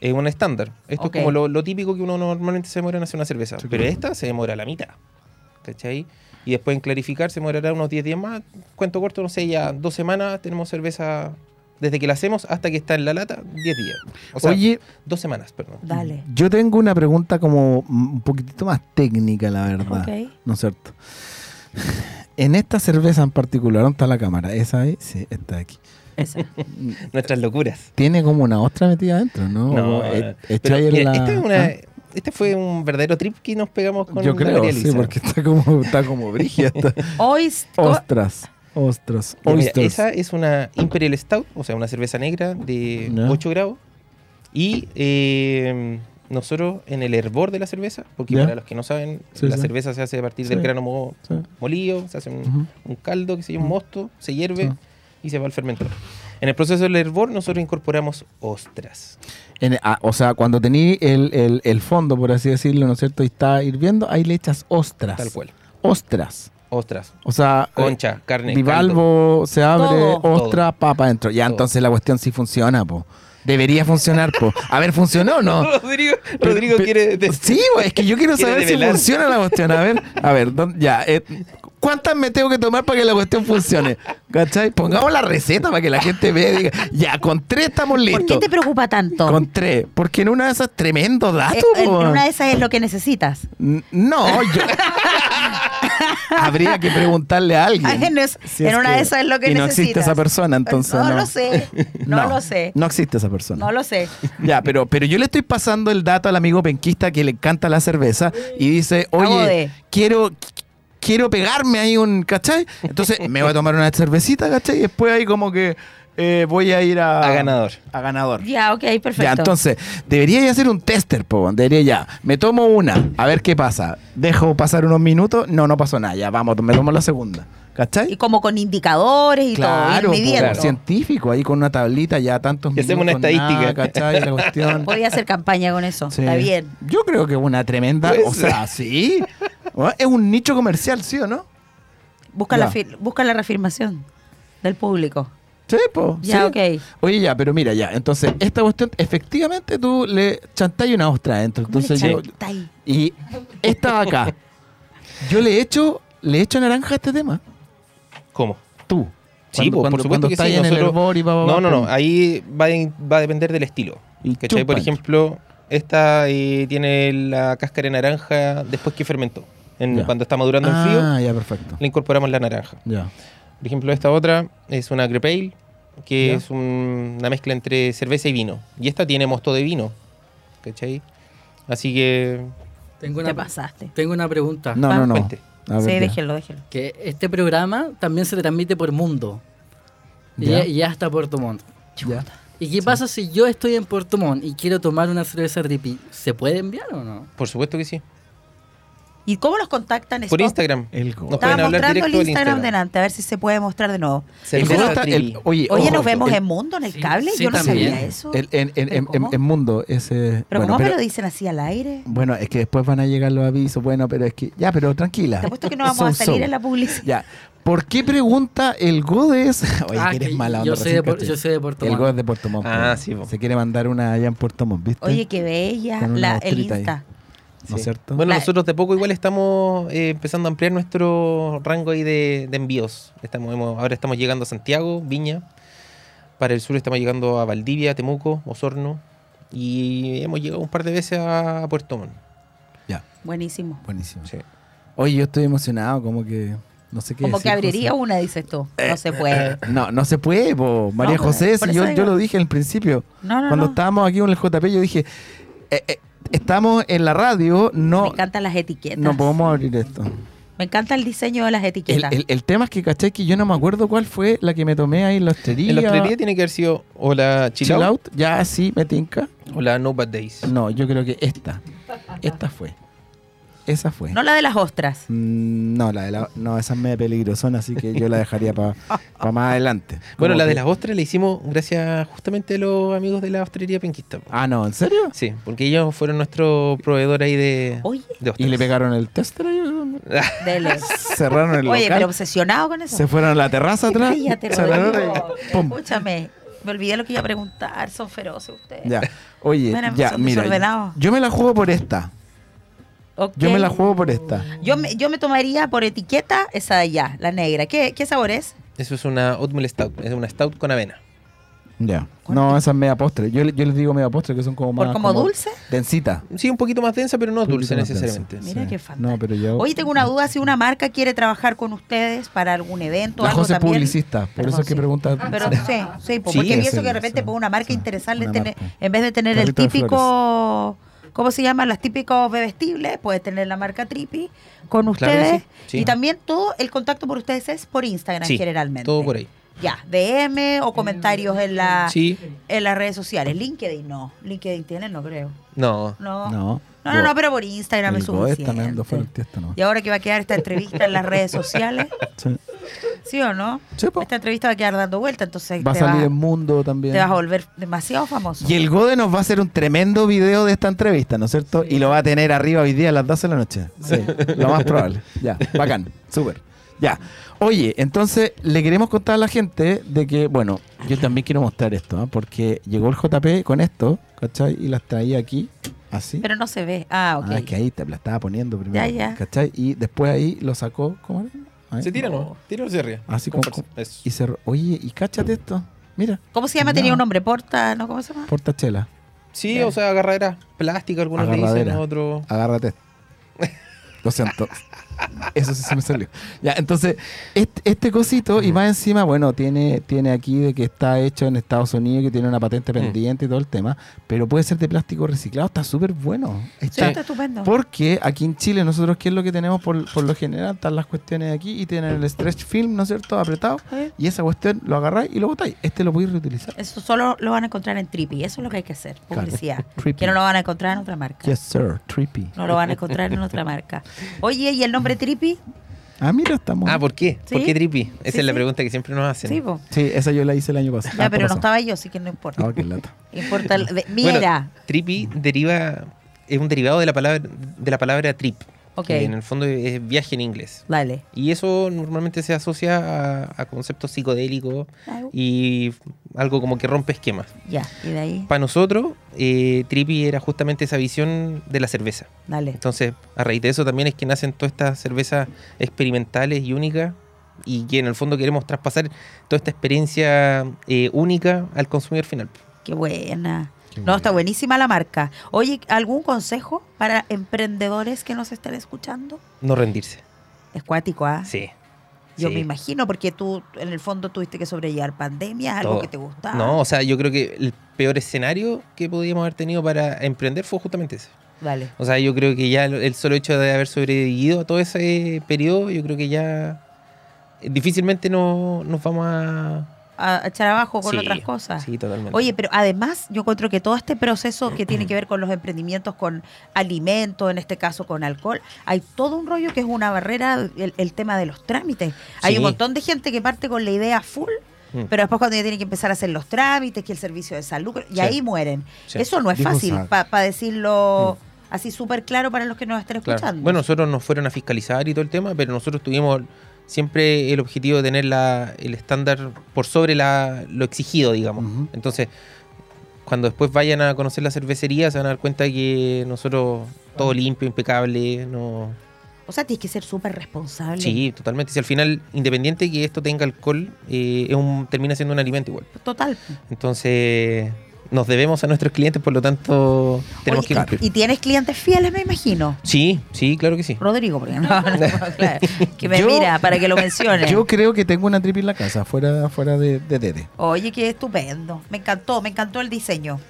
Es un estándar. Esto es como lo, lo típico que uno normalmente se demora en hacer una cerveza. Sí, Pero claro. esta se demora la mitad. ¿Cachai? Y después en clarificar se demorará unos 10 días más. Cuento corto, no sé, ya dos semanas tenemos cerveza desde que la hacemos hasta que está en la lata, 10 días. O sea, Oye, dos semanas, perdón. Dale. yo tengo una pregunta como un poquitito más técnica, la verdad. Ok. ¿No es cierto? En esta cerveza en particular, ¿dónde está la cámara? ¿Esa ahí? Sí, está aquí. Esa. Nuestras locuras. Tiene como una ostra metida adentro, ¿no? No, eh, pero, mira, la- esta es una, ¿Ah? este fue un verdadero trip que nos pegamos con Yo creo, sí, porque está como, está como brígida. Ostras, ostras, mira, esa es una Imperial Stout, o sea, una cerveza negra de Ya. 8 grados. Y eh, nosotros en el hervor de la cerveza, porque para los que no saben, Sí, la sí. cerveza se hace a partir del grano mo- molido, se hace un, caldo que se llama un mosto, se hierve y se va al fermentador. En el proceso del hervor nosotros incorporamos ostras. En- ah, o sea, cuando tení el, el- el fondo, por así decirlo, ¿no es cierto? Y está hirviendo, ahí le echas ostras. Tal cual. Ostras. Ostras, O sea, eh, concha, carne, caldo. bivalvo se abre, Todo. ostra, papa adentro. Ya, Todo. entonces la cuestión sí funciona, po. Debería funcionar, po. A ver, ¿funcionó o no? Rodrigo, Pero- Rodrigo pero- quiere... de- Sí, güey, es que yo quiero ¿Quiere saber si funciona la cuestión. A ver, a ver, ¿dónde- ya. eh, ¿Cuántas me tengo que tomar para que la cuestión funcione? ¿Cachai? Pongamos la receta para que la gente vea y diga, ya, con tres estamos ¿Por listos. qué te preocupa tanto? Con tres. Porque en una de esas tremendo dato, Eh, en una de esas es lo que necesitas. N- No, yo. Habría que preguntarle a alguien. Ah, en es- si en una de esas es lo que y no existe esa persona, entonces. no, No, lo sé. No, lo sé. No existe esa persona. No lo sé. Ya, pero, pero yo le estoy pasando el dato al amigo penquista que le encanta la cerveza y dice, oye, quiero, quiero pegarme ahí un, ¿cachai? Entonces me voy a tomar una cervecita, ¿cachai? Y después ahí como que eh, voy a ir a... A ganador. A ganador. Ya, ok, perfecto. Ya, entonces, debería ya hacer un tester, po. Debería ya. Me tomo una, a ver qué pasa. Dejo pasar unos minutos. No, no pasó nada. Ya, vamos, me tomo la segunda. Y ¿Cachai? como con indicadores y Claro, todo, midiendo. claro. científico, ahí con una tablita, ya tantos Y hacemos minutos. una estadística. nada, ¿Cachai? La cuestión. Podía hacer campaña con eso. Sí. Está bien. Yo creo que es una tremenda. O sea, sí. Es un nicho comercial, ¿sí o no? Busca, Ya. la, busca la reafirmación del público. Sí, po. Ya, sí. ok. Oye, ya, pero mira, ya. Entonces, esta cuestión, efectivamente tú le chantáis una ostra adentro. ¿Cómo le Entonces yo. Y esta acá. Yo le echo, le echo naranja a este tema. ¿Cómo? Tú. Sí, Cuando- pues, cuando- por supuesto cuando que está sí. en el hervor y pa, no, no, no. Ahí va, en- va a depender del estilo. Y ¿Cachai? Por ejemplo, esta eh, tiene la cáscara de naranja después que fermentó. En- cuando está madurando en Ah, frío, ya, perfecto. le incorporamos la naranja. Ya. Por ejemplo, esta otra es una Crepe Ale, que Ya. es un- una mezcla entre cerveza y vino. Y esta tiene mosto de vino. ¿Cachai? Así que. Tengo Te una, pasaste. tengo una pregunta. No, no, no. Cuente. A ver, sí, ya. déjenlo, déjenlo. Que este programa también se transmite por mundo. Y Ya. y ya está Puerto Montt. Ya. ¿Y qué pasa si yo estoy en Puerto Montt y quiero tomar una cerveza ripi? ¿Se puede enviar o no? Por supuesto que sí. ¿Y cómo los contactan? Por? Instagram. El Nos Estaba pueden hablar mostrando el Instagram, Instagram. delante, a ver si se puede mostrar de nuevo. el go está- el- oye, Oye, ojo, nos vemos el- en Mundo, en el cable. sí, Yo no también. sabía eso. el- en, en- ¿Pero en- en- cómo? en mundo ese. pero bueno, ¿cómo me lo dicen así al aire? Bueno, es que después van a llegar los avisos. Bueno, pero es que. Ya, pero tranquila. Te apuesto que no vamos a salir so. en la publicidad. Ya. ¿Por qué pregunta el Godes? Oye, Ah, que eres mala onda. yo, soy de, Por- yo soy de Puerto El Montt. Godes de Puerto Montt. Ah, po. sí, po. Se quiere mandar una allá en Puerto Montt, ¿viste? Oye, qué bella la, el ahí. Insta. ¿No es Sí. cierto? Bueno, La- nosotros de poco igual estamos eh, empezando a ampliar nuestro rango ahí de, de envíos. Estamos, hemos- ahora estamos llegando a Santiago, Viña. Para el sur estamos llegando a Valdivia, Temuco, Osorno. Y hemos llegado un par de veces a, Puerto Montt. Ya, Buenísimo. buenísimo. Sí. Oye, yo estoy emocionado, como que. No sé qué Como decir, que abriría José. una, dices tú. No se puede. No, no se puede, po. María No, José, si yo, yo lo dije al principio. No, no, Cuando no. estábamos aquí con el JP, yo dije, eh, eh, estamos en la radio, Me no, encantan las etiquetas. no podemos abrir esto. Me encanta el diseño de las etiquetas. el- el tema es que, ¿cachai? Que yo no me acuerdo cuál fue la que me tomé ahí en la hostelería. En la hostelería tiene que haber sido o la Chill, Chill Out, Out, ya sí, me tinca. o la No Bad Days. No, yo creo que esta. Esta fue. Esa fue. No la de las ostras. Mm, No, la de la, no, esa es media peligrosona, así que yo la dejaría para más adelante. Bueno, la de que- las ostras la hicimos gracias justamente a los amigos de la hostelería Penquista. po. Ah, no, ¿en serio? Sí, porque ellos fueron nuestro proveedor ahí de, Oye, de ostras. Y le pegaron el tester ahí, dele. cerraron el Oye, local, pero obsesionado con eso. se fueron a la terraza atrás, Cállate. Escúchame. Me olvidé lo que iba a preguntar. Son feroces ustedes. Ya, oye, Bueno, ya, son mira, desordenados. yo me la juego por esta, Yo me la juego por esta. Yo me, yo me tomaría por etiqueta esa de allá, la negra. ¿Qué, qué sabor es? Eso es una oatmeal stout, es una stout con avena. Ya, no, esa es media postre, yo, yo les digo media postre que son como ¿Por más... como dulce? Densita. Sí, un poquito más densa, pero no dulce densa. necesariamente. Mira Sí. qué fantástico. No, pero yo... Oye, tengo una duda si una marca quiere trabajar con ustedes para algún evento o la algo José también. publicista, por eso es que sí. pregunta... Pero sí, sí, po, Sí, porque pienso que de repente sí, por una marca sí, interesante una tener, marca. en vez de tener el típico, ¿cómo se llama? Los típicos bebestibles, puedes tener la marca Tripi con Claro ustedes. sí, sí. Y también todo el contacto por ustedes es por Instagram Sí, generalmente. todo por ahí. Ya, DM o comentarios en la Sí, en las redes sociales. LinkedIn no. LinkedIn tiene, no creo. no. No. No, No, no, no, pero por Instagram es el suficiente. el. Y ahora que va a quedar esta entrevista en las redes sociales, Sí. ¿sí o no? Sí, po. Esta entrevista va a quedar dando vuelta, entonces Va a salir va- en Mundo también. te vas a volver demasiado famoso. Y el Gode nos va a hacer un tremendo video de esta entrevista, ¿no es cierto? Y lo va a tener arriba hoy día a las 12 de la noche. Sí, lo más probable. Ya, bacán, súper. Ya. Oye, entonces le queremos contar a la gente de que, bueno, yo también quiero mostrar esto, ¿ah? porque llegó el JP con esto, ¿cachai? Y las traía aquí, así. Pero no se ve. Ah, ok. Ah, es que ahí te la estaba poniendo primero, Ya, ya. ¿cachai? Y después ahí lo sacó, ¿cómo era? Ahí. Se tira, ¿no? Tira o se ríe. Así Con como-. Y se... Oye, y cáchate esto, mira, ¿Cómo se llama? No. Tenía un nombre. Porta, ¿no? ¿Cómo se llama? portachela, Sí, Ya. o sea, agarradera plástica, algunos le dicen, otros. agárrate. Lo siento. Eso sí se me salió. Ya, entonces, este, este cosito, y más encima, bueno, tiene, tiene aquí de que está hecho en Estados Unidos, que tiene una patente pendiente y todo el tema, pero puede ser de plástico reciclado, está súper bueno. Sí, Está- estupendo. porque aquí en Chile, nosotros, ¿qué es lo que tenemos por, por lo general? Están las cuestiones de aquí y tienen el stretch film, ¿no es cierto? Apretado. ¿Eh? Y esa cuestión lo agarráis y lo botáis. Este lo podéis reutilizar. Eso solo lo van a encontrar en Trippy. Eso es lo que hay que hacer. Claro. Publicidad. Trippy. Que no lo van a encontrar en otra marca. Yes, sir. Trippy. No lo van a encontrar en otra marca. Oye, ¿y el nombre Trippy? Ah, mira, estamos. Ah, ¿por qué? ¿Por qué trippy? Esa Sí, es la sí. pregunta que siempre nos hacen. Sí, po. Sí, esa yo la hice el año pasado. Ya, Ah, pero no estaba yo, así que no importa. Ah, qué lata. Importa el- de- mi Bueno, trippy deriva, es un derivado de la palabra, de la palabra trip, Ok. que en el fondo es viaje en inglés. Dale. Y eso normalmente se asocia a, a conceptos psicodélicos y algo como que rompe esquemas. Ya, y de ahí, Para nosotros, eh, Trippy era justamente esa visión de la cerveza. dale. Entonces, a raíz de eso también es que nacen todas estas cervezas experimentales y únicas y que en el fondo queremos traspasar toda esta experiencia eh, única al consumidor final. Qué buena. No, está buenísima la marca. Oye, ¿algún consejo para emprendedores que nos estén escuchando? No rendirse. Es cuático, ¿ah? Sí. Yo sí. me imagino, porque tú en el fondo tuviste que sobrellevar pandemias, algo Todo. que te gustaba. No, o sea, yo creo que el peor escenario que podíamos haber tenido para emprender fue justamente ese. Dale. O sea, yo creo que ya el- el solo hecho de haber sobrevivido a todo ese periodo, yo creo que ya difícilmente no, nos vamos a, a, a echar abajo con Sí, otras cosas. Sí, totalmente. Oye, pero además yo encuentro que todo este proceso que tiene que ver con los emprendimientos, con alimentos, en este caso con alcohol, hay todo un rollo que es una barrera, el, el tema de los trámites. Hay Sí. un montón de gente que parte con la idea full, Mm. pero después cuando ya tienen que empezar a hacer los trámites, que el servicio de salud, y Sí. ahí mueren. Sí. Eso no es fácil, para decirlo así súper claro para los que nos estén Claro. escuchando. Bueno, nosotros nos fueron a fiscalizar y todo el tema, pero nosotros tuvimos siempre el objetivo de tener la, el estándar por sobre la, lo exigido, digamos. Entonces, cuando después vayan a conocer la cervecería, se van a dar cuenta que nosotros todo limpio, impecable, no... o sea, tienes que ser súper responsable. Sí, totalmente. Si al final, independiente que esto tenga alcohol, eh, es un, termina siendo un alimento igual. Total. Entonces, nos debemos a nuestros clientes, por lo tanto, tenemos Oye, que cumplir. y tienes clientes fieles, me imagino. Sí, sí, claro que sí. Rodrigo, porque no, no, claro, que me Yo- mira para que lo mencione. Yo creo que tengo una tripi en la casa, fuera, fuera de, de Dede. Oye, qué estupendo. Me encantó, me encantó el diseño.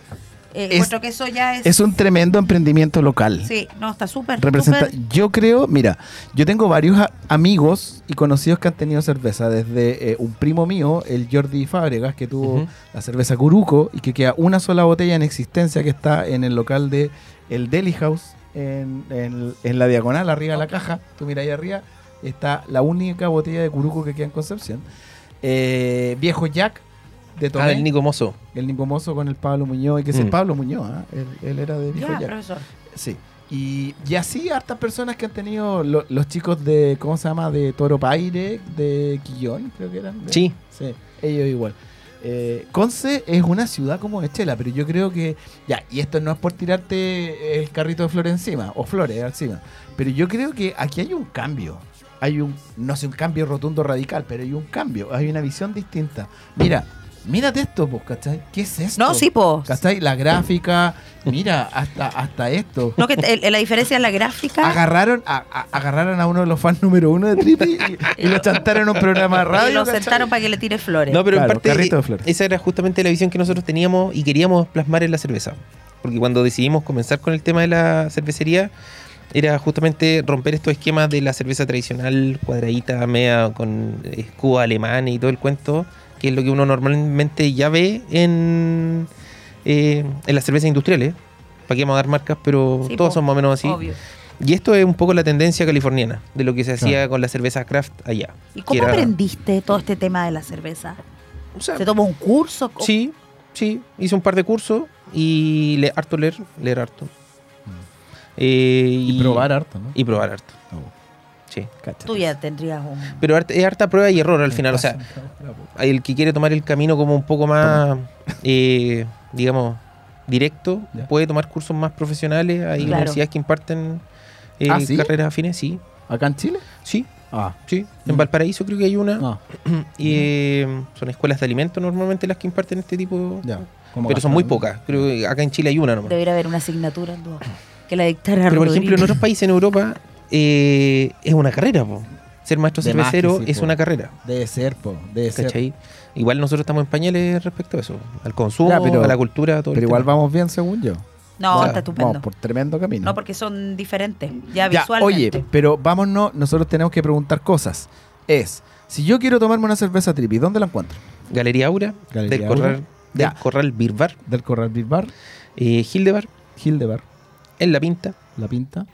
Eh, Es- encuentro que eso ya es. Es un tremendo emprendimiento local. Sí, no, está súper. Representa, yo creo, mira, yo tengo varios a- amigos y conocidos que han tenido cerveza, desde eh, un primo mío, el Jordi Fábregas, que tuvo la cerveza Curuco y que queda una sola botella en existencia que está en el local de el Deli House, en, en- en la diagonal, arriba de la caja. Tú mira ahí arriba, está la única botella de Curuco que queda en Concepción. Eh, viejo Jack de Tomé, Ah, el Nico Mozo. el Nico Mozo con el Pablo Muñoz, y que es el Mm. Pablo Muñoz, ¿ah? él, él era de Viejo Ya, Jack. profesor. Sí. Y, y así hartas personas que han tenido lo- los chicos de, ¿cómo se llama? De Toro Paire, de Quillón, creo que eran. de- Sí. Sí, ellos igual. Eh, Conce es una ciudad como de Chela, pero yo creo que, ya, y esto no es por tirarte el carrito de flores encima, o flores encima, pero yo creo que aquí hay un cambio. Hay un, no sé, un cambio rotundo radical, pero hay un cambio, hay una visión distinta. Mira, mírate esto, pues, ¿cachai? ¿Qué es esto? No, sí, po. ¿Cachai? La gráfica, mira, hasta, hasta esto. No, que el- la diferencia es la gráfica. Agarraron a, a- agarraron a uno de los fans número uno de Trippy y, y lo chantaron en un programa de radio. y lo ¿cachai? sentaron para que le tire flores. No, pero Claro, en parte carrito de eh, flores. esa era justamente la visión que nosotros teníamos y queríamos plasmar en la cerveza. Porque cuando decidimos comenzar con el tema de la cervecería, era justamente romper estos esquemas de la cerveza tradicional, cuadradita, media, con escudo alemán y todo el cuento, que es lo que uno normalmente ya ve en, eh, en las cervezas industriales. ¿Para qué vamos a dar marcas? Pero Sí, todas po, son más o menos así. Obvio. Y esto es un poco la tendencia californiana de lo que se hacía Claro. con la cerveza craft allá. ¿Y cómo era- aprendiste todo este tema de la cerveza? o sea, ¿Se tomó un curso? Sí, sí, hice un par de cursos y le, harto leer, leer harto. Eh, Y probar harto, ¿no? Y probar harto, Oh, sí. cáchate. Tú ya tendrías un... Pero es harta prueba y error al final, o sea, el que quiere tomar el camino como un poco más, eh, digamos, directo, Ya. puede tomar cursos más profesionales. Hay Claro. universidades que imparten eh, ¿Ah, sí? carreras afines, sí, ¿Acá en Chile? sí, Ah, sí. En Valparaíso creo que hay una. no, Y eh, son escuelas de alimentos normalmente las que imparten este tipo. ya. como Pero son muy pocas. Creo que acá en Chile hay una nomás. Debería haber una asignatura. Que la dictara Pero por ejemplo, en otros países en Europa eh, es una carrera. po. Ser maestro De cervecero sí, es po. una carrera. Debe ser, po, debe ser. Igual nosotros estamos en pañales respecto a eso. Al consumo, Ya, pero- a la cultura, todo el Pero igual tema. vamos bien, según yo. No, O sea, está estupendo. Vamos por tremendo camino. No, porque son diferentes. Ya, Ya, visualmente. oye, pero vámonos, nosotros tenemos que preguntar cosas. Es, si yo quiero tomarme una cerveza trippy, ¿dónde la encuentro? Galería Aura, Galería del, Aura. Corral, del Ya. Corral Beer Bar, Del Corral Beer Bar, eh, Hildebar, Hildebar, en La Pinta. La Pinta.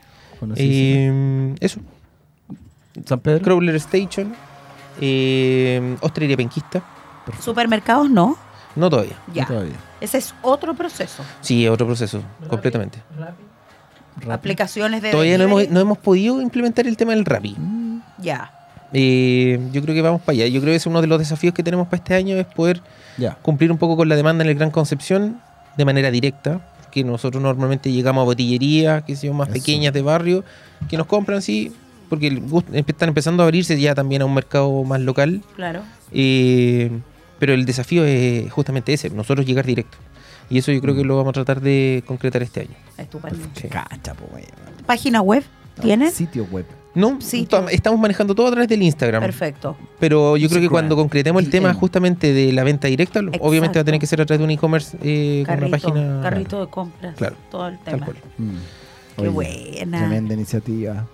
Eh, eso, San Pedro. Crawler Station, eh, Hostelería Penquista. Supermercados no. No todavía. Ya. No todavía. Ese es otro proceso. Sí, es otro proceso, completamente. Rápido. Aplicaciones de. Todavía no hemos, no hemos podido implementar el tema del Rappi. Mm, Ya. Eh, yo creo que vamos para allá. Yo creo que es uno de los desafíos que tenemos para este año es poder Ya. cumplir un poco con la demanda en el Gran Concepción de manera directa. Que nosotros normalmente llegamos a botillerías, que son más Eso. pequeñas de barrio, que nos compran, sí, porque el están empezando a abrirse ya también a un mercado más local. Claro. Eh, pero el desafío es justamente ese, nosotros llegar directo. Y eso yo creo que lo vamos a tratar de concretar este año. Estupendo. Sí. Cacha, po, wey. ¿Página web? ¿Tienes? Sitio web. No, Sí, estamos manejando todo a través del Instagram. Perfecto. Pero yo creo que cuando concretemos el tema en- justamente de la venta directa, lo- obviamente va a tener que ser a través de un e-commerce eh, con una Carrito, página. carrito de compras. Claro. Todo el Tal tema. cual. Mm. Qué Oye, buena. Tremenda iniciativa.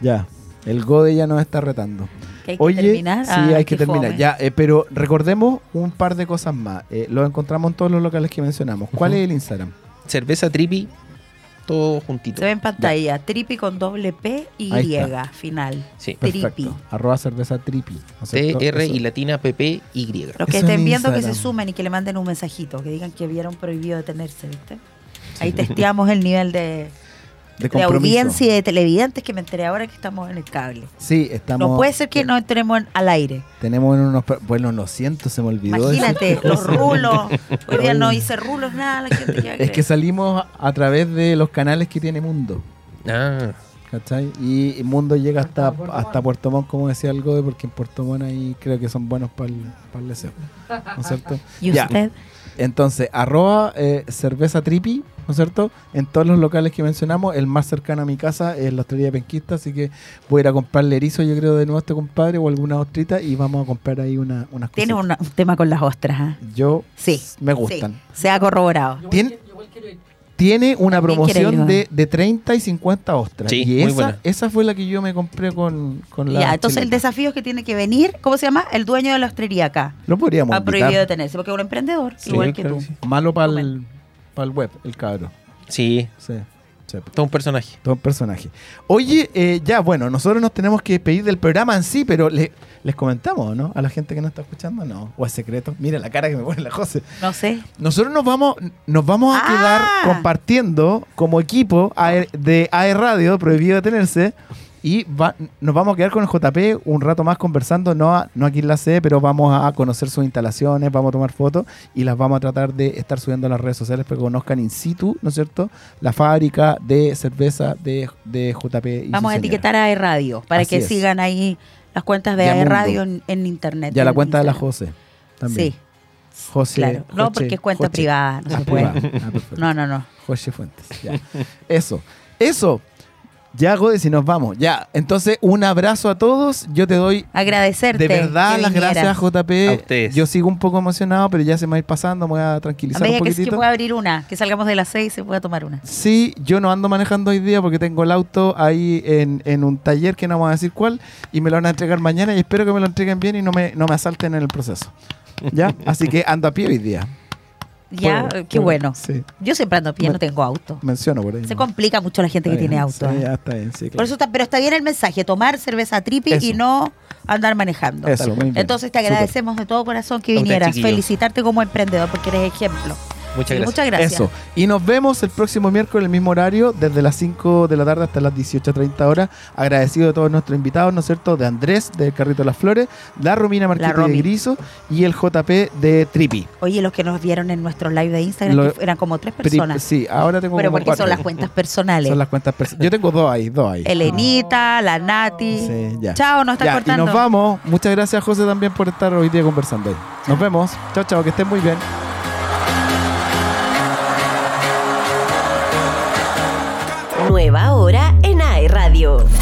Ya. El Gode ya nos está retando. Que hay que Oye, terminar. sí, Ah, hay que qué terminar. fome. Ya, eh, pero recordemos un par de cosas más. Eh, lo encontramos en todos los locales que mencionamos. ¿Cuál es el Instagram? Cerveza tripi, todo juntito. Se ve en pantalla, tripi con doble P y está. final. Sí. Tripi. Perfecto. Arroba cerveza tripi. T, R Eso. y latina, P, P, Y. Los que Eso estén en viendo que se Instagram. sumen y que le manden un mensajito, que digan que vieron prohibido detenerse, ¿viste? Ahí testeamos el nivel de, De audiencia y de televidentes que me enteré ahora que estamos en el cable. Sí, estamos. no puede ser que no entremos en- al aire. Tenemos unos. Bueno, lo siento, se me olvidó. Imagínate, los rulos. Hoy día no hice rulos, nada, la gente ya Es que salimos a través de los canales que tiene Mundo. Ah, ¿Cachai? Y, y Mundo llega hasta, hasta Puerto Montt, como decía el Gobe, porque en Puerto Montt ahí creo que son buenos para el, para el deseo. ¿No es cierto? ¿Y Ya. Entonces, arroba eh, cerveza tripi, ¿no es cierto? En todos los locales que mencionamos, el más cercano a mi casa es la hostelería Penquista, así que voy a ir a comprarle erizo, yo creo, de nuevo a este compadre o alguna ostrita y vamos a comprar ahí una, unas Tiene cositas. una- un tema con las ostras, ¿ah? Yo, Sí. me gustan. Sí, se ha corroborado. Tiene, tiene una También promoción de, de 30 y 50 ostras. Sí, y muy esa, buena. esa fue la que yo me compré con, con la. Ya, entonces el desafío es que tiene que venir, ¿cómo se llama? El dueño de la hostelería acá. Lo podríamos Ha prohibido invitar. detenerse, porque es un emprendedor, Sí, igual que claro tú. que sí. Malo para el, web, el cabro. sí, Sí, sí. todo un personaje. Todo un personaje. Oye, eh, ya, bueno, nosotros nos tenemos que despedir del programa en sí, pero le- les comentamos, ¿no? A la gente que nos está escuchando, no. O es secreto. Mira la cara que me pone la José. No sé. Nosotros nos vamos, nos vamos a Ah. quedar compartiendo como equipo AE de AE Radio, prohibido detenerse. Y va- nos vamos a quedar con el JP un rato más conversando, no, a- no aquí en la sede, pero vamos a conocer sus instalaciones, vamos a tomar fotos y las vamos a tratar de estar subiendo a las redes sociales para que conozcan in situ, ¿no es cierto? La fábrica de cerveza de, de JP. y Vamos a etiquetar a E Radio para Así que es. sigan ahí las cuentas de AE. Radio en, en internet. Y a la en cuenta de la. José también. Sí, José, claro. No, porque es cuenta privada, no Ah, se puede. privada. Ah. No, no, no. José Fuentes. Ya. Eso. Eso. Ya, Gode, si nos vamos. Ya. Entonces, un abrazo a todos. Yo te doy Agradecerte. de verdad las vinieras. gracias, JP. A ustedes. Yo sigo un poco emocionado, pero ya se me va a ir pasando. Me voy a A tranquilizar un medida que, pueda abrir una, que salgamos de las seis y se pueda tomar una. Sí, yo no ando manejando hoy día porque tengo el auto ahí en, en un taller que no vamos a decir cuál y me lo van a entregar mañana y espero que me lo entreguen bien y no me, no me asalten en el proceso. ¿Ya? Así que ando a pie hoy día. Ya, Puedo- qué puedo- bueno. Sí, Yo siempre ando pie, no tengo auto. menciono por ahí. Se ¿no? complica mucho la gente que tiene auto. sí, ¿eh? está bien, sí, Por eso está, pero está bien el mensaje, tomar cerveza tripi y no andar manejando. Eso. Entonces te agradecemos de todo corazón que vinieras, felicitarte como emprendedor porque eres ejemplo. Muchas Sí, gracias. Muchas gracias. Eso. Y nos vemos el próximo miércoles, el mismo horario, desde las 5 de la tarde hasta las 18.30 horas. Agradecido de todos nuestros invitados, ¿no es cierto? De Andrés, del Carrito de las Flores, la Romina Marquete de. Griso y el JP de Tripi. Oye, los que nos vieron en nuestro live de Instagram Lo- eran como tres Pri- personas. Sí, ahora tengo pero como porque cuatro. son las cuentas personales. Son las cuentas personales. Yo tengo dos ahí, dos ahí. Elenita, la Nati. Sí, ya. Chao, nos está Ya, y cortando. nos vamos. Muchas gracias, José, también por estar hoy día conversando ahí. Nos vemos. Chao, chao, que estén muy bien. Nueva hora en AE Radio.